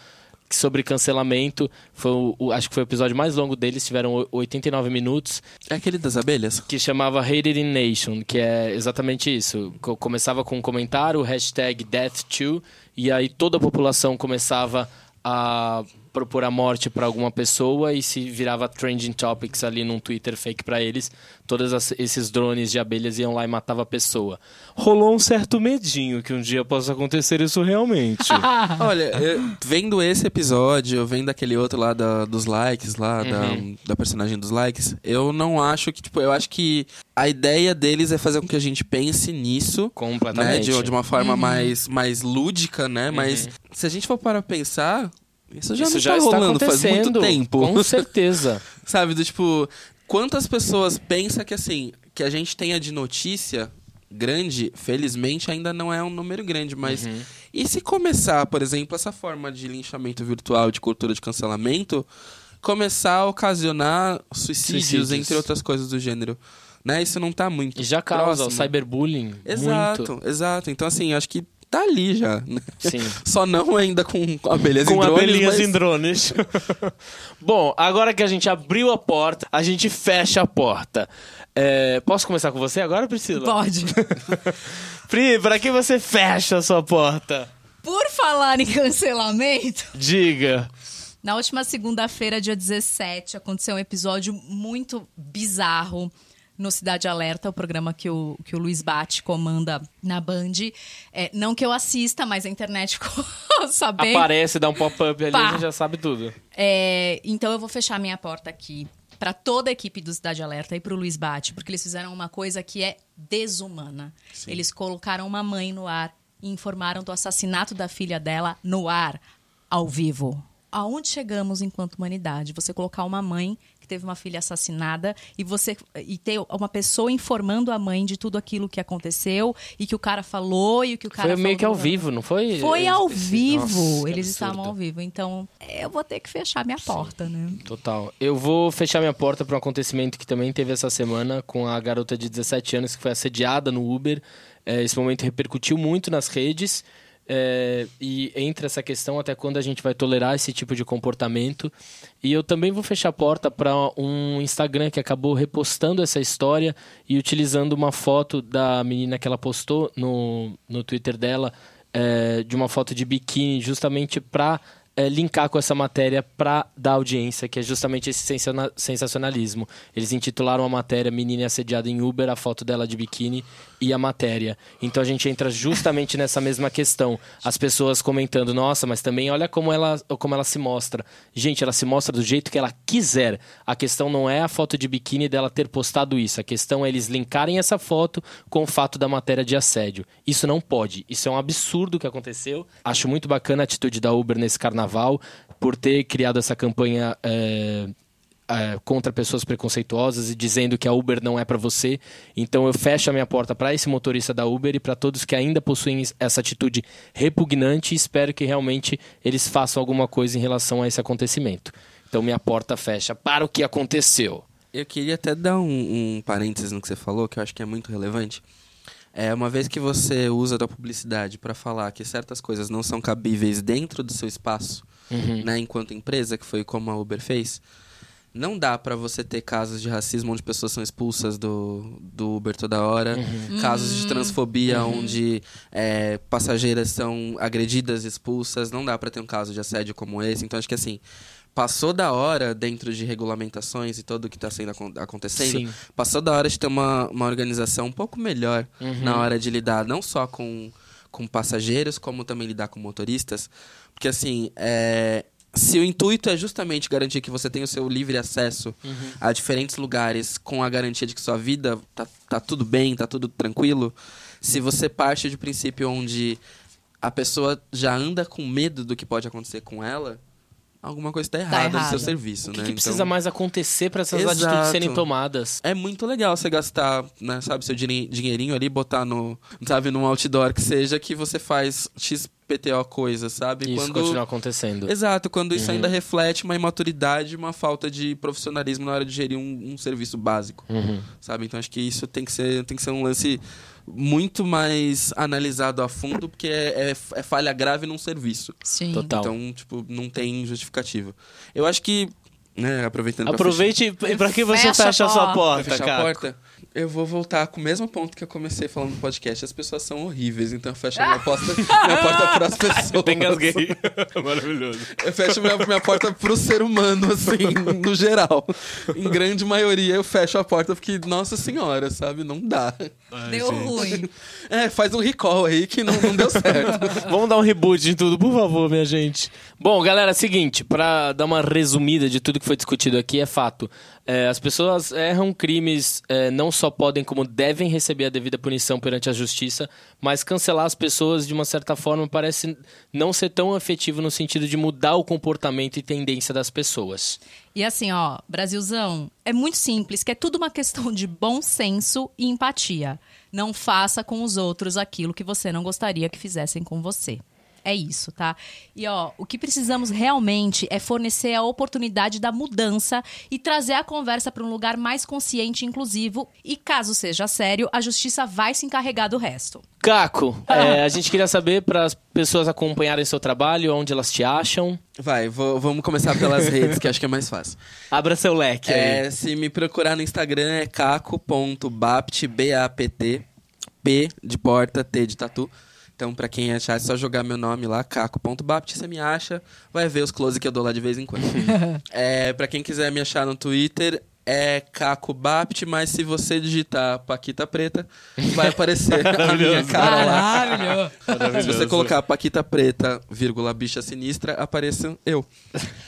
sobre cancelamento. Foi o, o- acho que foi o episódio mais longo deles, tiveram o- 89 minutos É aquele das abelhas? que chamava Hated in Nation, que é exatamente isso. Co- Começava com um comentário, hashtag Death2, e aí toda a população começava a propor a morte para alguma pessoa e se virava trending topics ali num Twitter fake para eles. Todos esses drones de abelhas iam lá e matava a pessoa. Rolou um certo medinho que um dia possa acontecer isso realmente. Olha, eu- vendo esse episódio, vendo aquele outro lá da- dos likes, lá, da, da personagem dos likes, eu não acho que, tipo, eu acho que a ideia deles é fazer com que a gente pense nisso. Né, Completamente. de, de uma forma mais, mais lúdica, né? Mas se a gente for para pensar, isso já isso já tá está rolando faz muito tempo. Com certeza. Sabe, do tipo, quantas pessoas pensam que assim, que a gente tenha de notícia grande, felizmente ainda não é um número grande, mas Uhum. e se começar, por exemplo, essa forma de linchamento virtual, de cultura de cancelamento, começar a ocasionar suicídios, Suicídios. entre outras coisas do gênero, né? Isso não tá muito E já causa o próximo. cyberbullying. Exato, Muito. exato. Então, assim, eu acho que tá ali já. Né? Sim. Só não ainda com abelhas Com em drones, abelhinhas mas... em drones. Bom, agora que a gente abriu a porta, a gente fecha a porta. É, posso começar com você agora, Priscila? Pode. Pri, pra que você fecha a sua porta? Por falar em cancelamento, Diga. na última segunda-feira, dia 17, aconteceu um episódio muito bizarro no Cidade Alerta, o programa que o, que o Luiz Bate comanda na Band. É, não que eu assista, mas a internet ficou sabendo. Aparece, dá um pop-up ali, Pá. a gente já sabe tudo. É, então eu vou fechar minha porta aqui para toda a equipe do Cidade Alerta e para o Luiz Bate, porque eles fizeram uma coisa que é desumana. Eles colocaram uma mãe no ar e informaram do assassinato da filha dela no ar, ao vivo. Aonde chegamos enquanto humanidade? Você colocar uma mãe teve uma filha assassinada e você e ter uma pessoa informando a mãe de tudo aquilo que aconteceu e que o cara falou e o que o cara Foi meio que ao vivo, não foi? Foi ao Esse- vivo. Nossa, Eles estavam ao vivo. Então, eu vou ter que fechar minha porta, né? Total. Eu vou fechar minha porta para um acontecimento que também teve essa semana com a garota de 17 anos que foi assediada no Uber. É, esse momento repercutiu muito nas redes. É, e entra essa questão até quando a gente vai tolerar esse tipo de comportamento. E eu também vou fechar a porta para um Instagram que acabou repostando essa história e utilizando uma foto da menina que ela postou no, no Twitter dela, é, de uma foto de biquíni, justamente para é, linkar com essa matéria para dar audiência, que é justamente esse sensacionalismo. Eles intitularam a matéria Menina assediada em Uber, a foto dela de biquíni e a matéria. Então a gente entra justamente nessa mesma questão. As pessoas comentando, nossa, mas também olha como ela, como ela se mostra. Gente, ela se mostra do jeito que ela quiser. A questão não é a foto de biquíni dela ter postado isso. A questão é eles linkarem essa foto com o fato da matéria de assédio. Isso não pode. Isso é um absurdo que aconteceu. Acho muito bacana a atitude da Uber nesse carnaval por ter criado essa campanha. é, é, contra pessoas preconceituosas e dizendo que a Uber não é para você. Então eu fecho a minha porta para esse motorista da Uber e para todos que ainda possuem essa atitude repugnante e espero que realmente eles façam alguma coisa em relação a esse acontecimento. Então minha porta fecha para o que aconteceu. Eu queria até dar um, um parênteses no que você falou, que eu acho que é muito relevante. É, uma vez que você usa da publicidade para falar que certas coisas não são cabíveis dentro do seu espaço, né, enquanto empresa, que foi como a Uber fez, não dá para você ter casos de racismo onde pessoas são expulsas do, do Uber toda hora, casos de transfobia onde é, passageiras são agredidas, expulsas, não dá para ter um caso de assédio como esse. Então acho que assim, passou da hora dentro de regulamentações e tudo o que está sendo acon- acontecendo, Sim. passou da hora de ter uma, uma organização um pouco melhor na hora de lidar não só com, com passageiros, como também lidar com motoristas. Porque assim, é, se o intuito é justamente garantir que você tenha o seu livre acesso a diferentes lugares com a garantia de que sua vida tá, tá tudo bem, tá tudo tranquilo, se você parte de princípio onde a pessoa já anda com medo do que pode acontecer com ela, alguma coisa está errada no errado. seu serviço, O que, né? que Então- precisa mais acontecer para essas Exato. atitudes serem tomadas? é muito legal você gastar, né, sabe, seu dinhe- dinheirinho ali, botar no, sabe, num outdoor que seja que você faz XPTO coisa, sabe? Isso quando continuar acontecendo. Exato, quando isso Uhum. ainda reflete uma imaturidade, uma falta de profissionalismo na hora de gerir um, um serviço básico, Uhum. sabe? Então acho que isso tem que ser, tem que ser um lance muito mais analisado a fundo, porque é, é- é falha grave num serviço. Sim. Total. Então, tipo, não tem justificativa. Eu acho que, né, aproveitando pra Aproveite e pra que você Fecha a fecha a sua porta. Pra fechar a cara? porta, eu vou voltar com o mesmo ponto que eu comecei falando no podcast. As pessoas são horríveis, então eu fecho a minha porta, minha porta pras pessoas. Eu engasguei. Maravilhoso. Eu fecho minha, minha porta pro ser humano, assim, no geral. Em grande maioria, eu fecho a porta porque, nossa senhora, sabe? Não dá. Deu ruim. É, faz um recall aí que não, não deu certo. Vamos dar um reboot em tudo, por favor, minha gente. Bom, galera, seguinte, pra dar uma resumida de tudo que foi discutido aqui, é fato. É, as pessoas erram crimes, é, não só podem, como devem receber a devida punição perante a justiça, mas cancelar as pessoas, de uma certa forma, parece não ser tão efetivo no sentido de mudar o comportamento e tendência das pessoas. E assim, ó, Brasilzão, é muito simples, que é tudo uma questão de bom senso e empatia. Não faça com os outros aquilo que você não gostaria que fizessem com você. É isso, tá? E ó, o que precisamos realmente é fornecer a oportunidade da mudança e trazer a conversa para um lugar mais consciente e inclusivo. E caso seja sério, a justiça vai se encarregar do resto. Caco, é, a gente queria saber para as pessoas acompanharem seu trabalho, onde elas te acham. Vai, vou- vamos começar pelas redes, que acho que é mais fácil. Abra seu leque aí. É, se me procurar no Instagram é caco.bapt, B-A-P-T, P de porta, T de tatu. Então, pra quem achar, é só jogar meu nome lá, caco.bapt, você me acha, vai ver os close que eu dou lá de vez em quando. é, pra quem quiser me achar no Twitter, é Caco Bapt, mas se você digitar Paquita Preta, vai aparecer a minha cara lá. Se você colocar Paquita Preta, vírgula, bicha sinistra, apareça eu.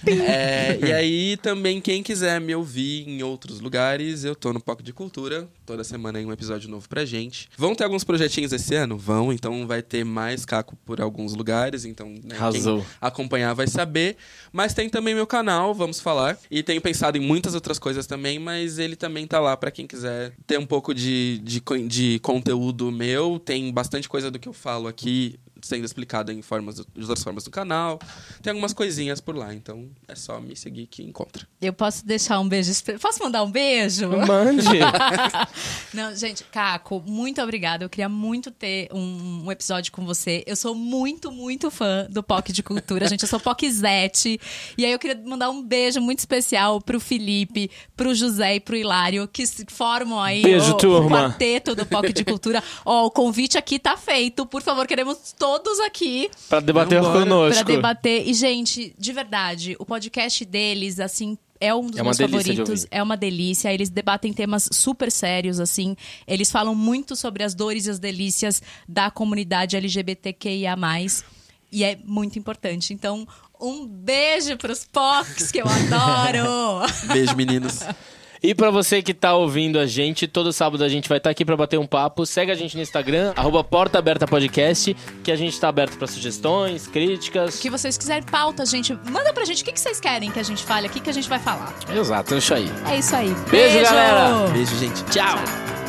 É, e aí, também, quem quiser me ouvir em outros lugares, eu tô no Poco de Cultura. Toda semana aí um episódio novo pra gente. Vão ter alguns projetinhos esse ano? Vão, então vai ter mais caco por alguns lugares. Então, né, quem acompanhar vai saber. Mas tem também meu canal, vamos falar. E tenho pensado em muitas outras coisas também, mas ele também tá lá pra quem quiser ter um pouco de, de, de conteúdo meu. Tem bastante coisa do que eu falo aqui sendo explicada em formas, de outras formas do canal. Tem algumas coisinhas por lá, então é só me seguir que encontra. Eu posso deixar um beijo. Posso mandar um beijo? Mande. Não, gente, Caco, muito obrigada. Eu queria muito ter um, um episódio com você. Eu sou muito, muito fã do POC de Cultura. Gente, eu sou POCzete. E aí eu queria mandar um beijo muito especial pro Felipe, pro José e pro Hilário, que se formam aí Beijo, o, o turma. quarteto do POC de Cultura. Ó, o convite aqui tá feito. Por favor, queremos todos aqui Pra debater Vambora. conosco. Pra debater. E, gente, de verdade, o podcast deles, assim, é um dos É meus favoritos. É uma delícia. Eles debatem temas super sérios, assim. Eles falam muito sobre as dores e as delícias da comunidade LGBTQIA. E é muito importante. Então, um beijo pros POCs, que eu adoro! Beijo, meninos. E pra você que tá ouvindo a gente, todo sábado a gente vai estar aqui pra bater um papo. Segue a gente no Instagram, arroba Porta Aberta Podcast, que a gente tá aberto pra sugestões, críticas. o que vocês quiserem pauta, gente, manda pra gente o que que vocês querem que a gente fale aqui, que a gente vai falar. Exato, é isso aí. É isso aí. Beijo, galera! Beijo, gente. Tchau!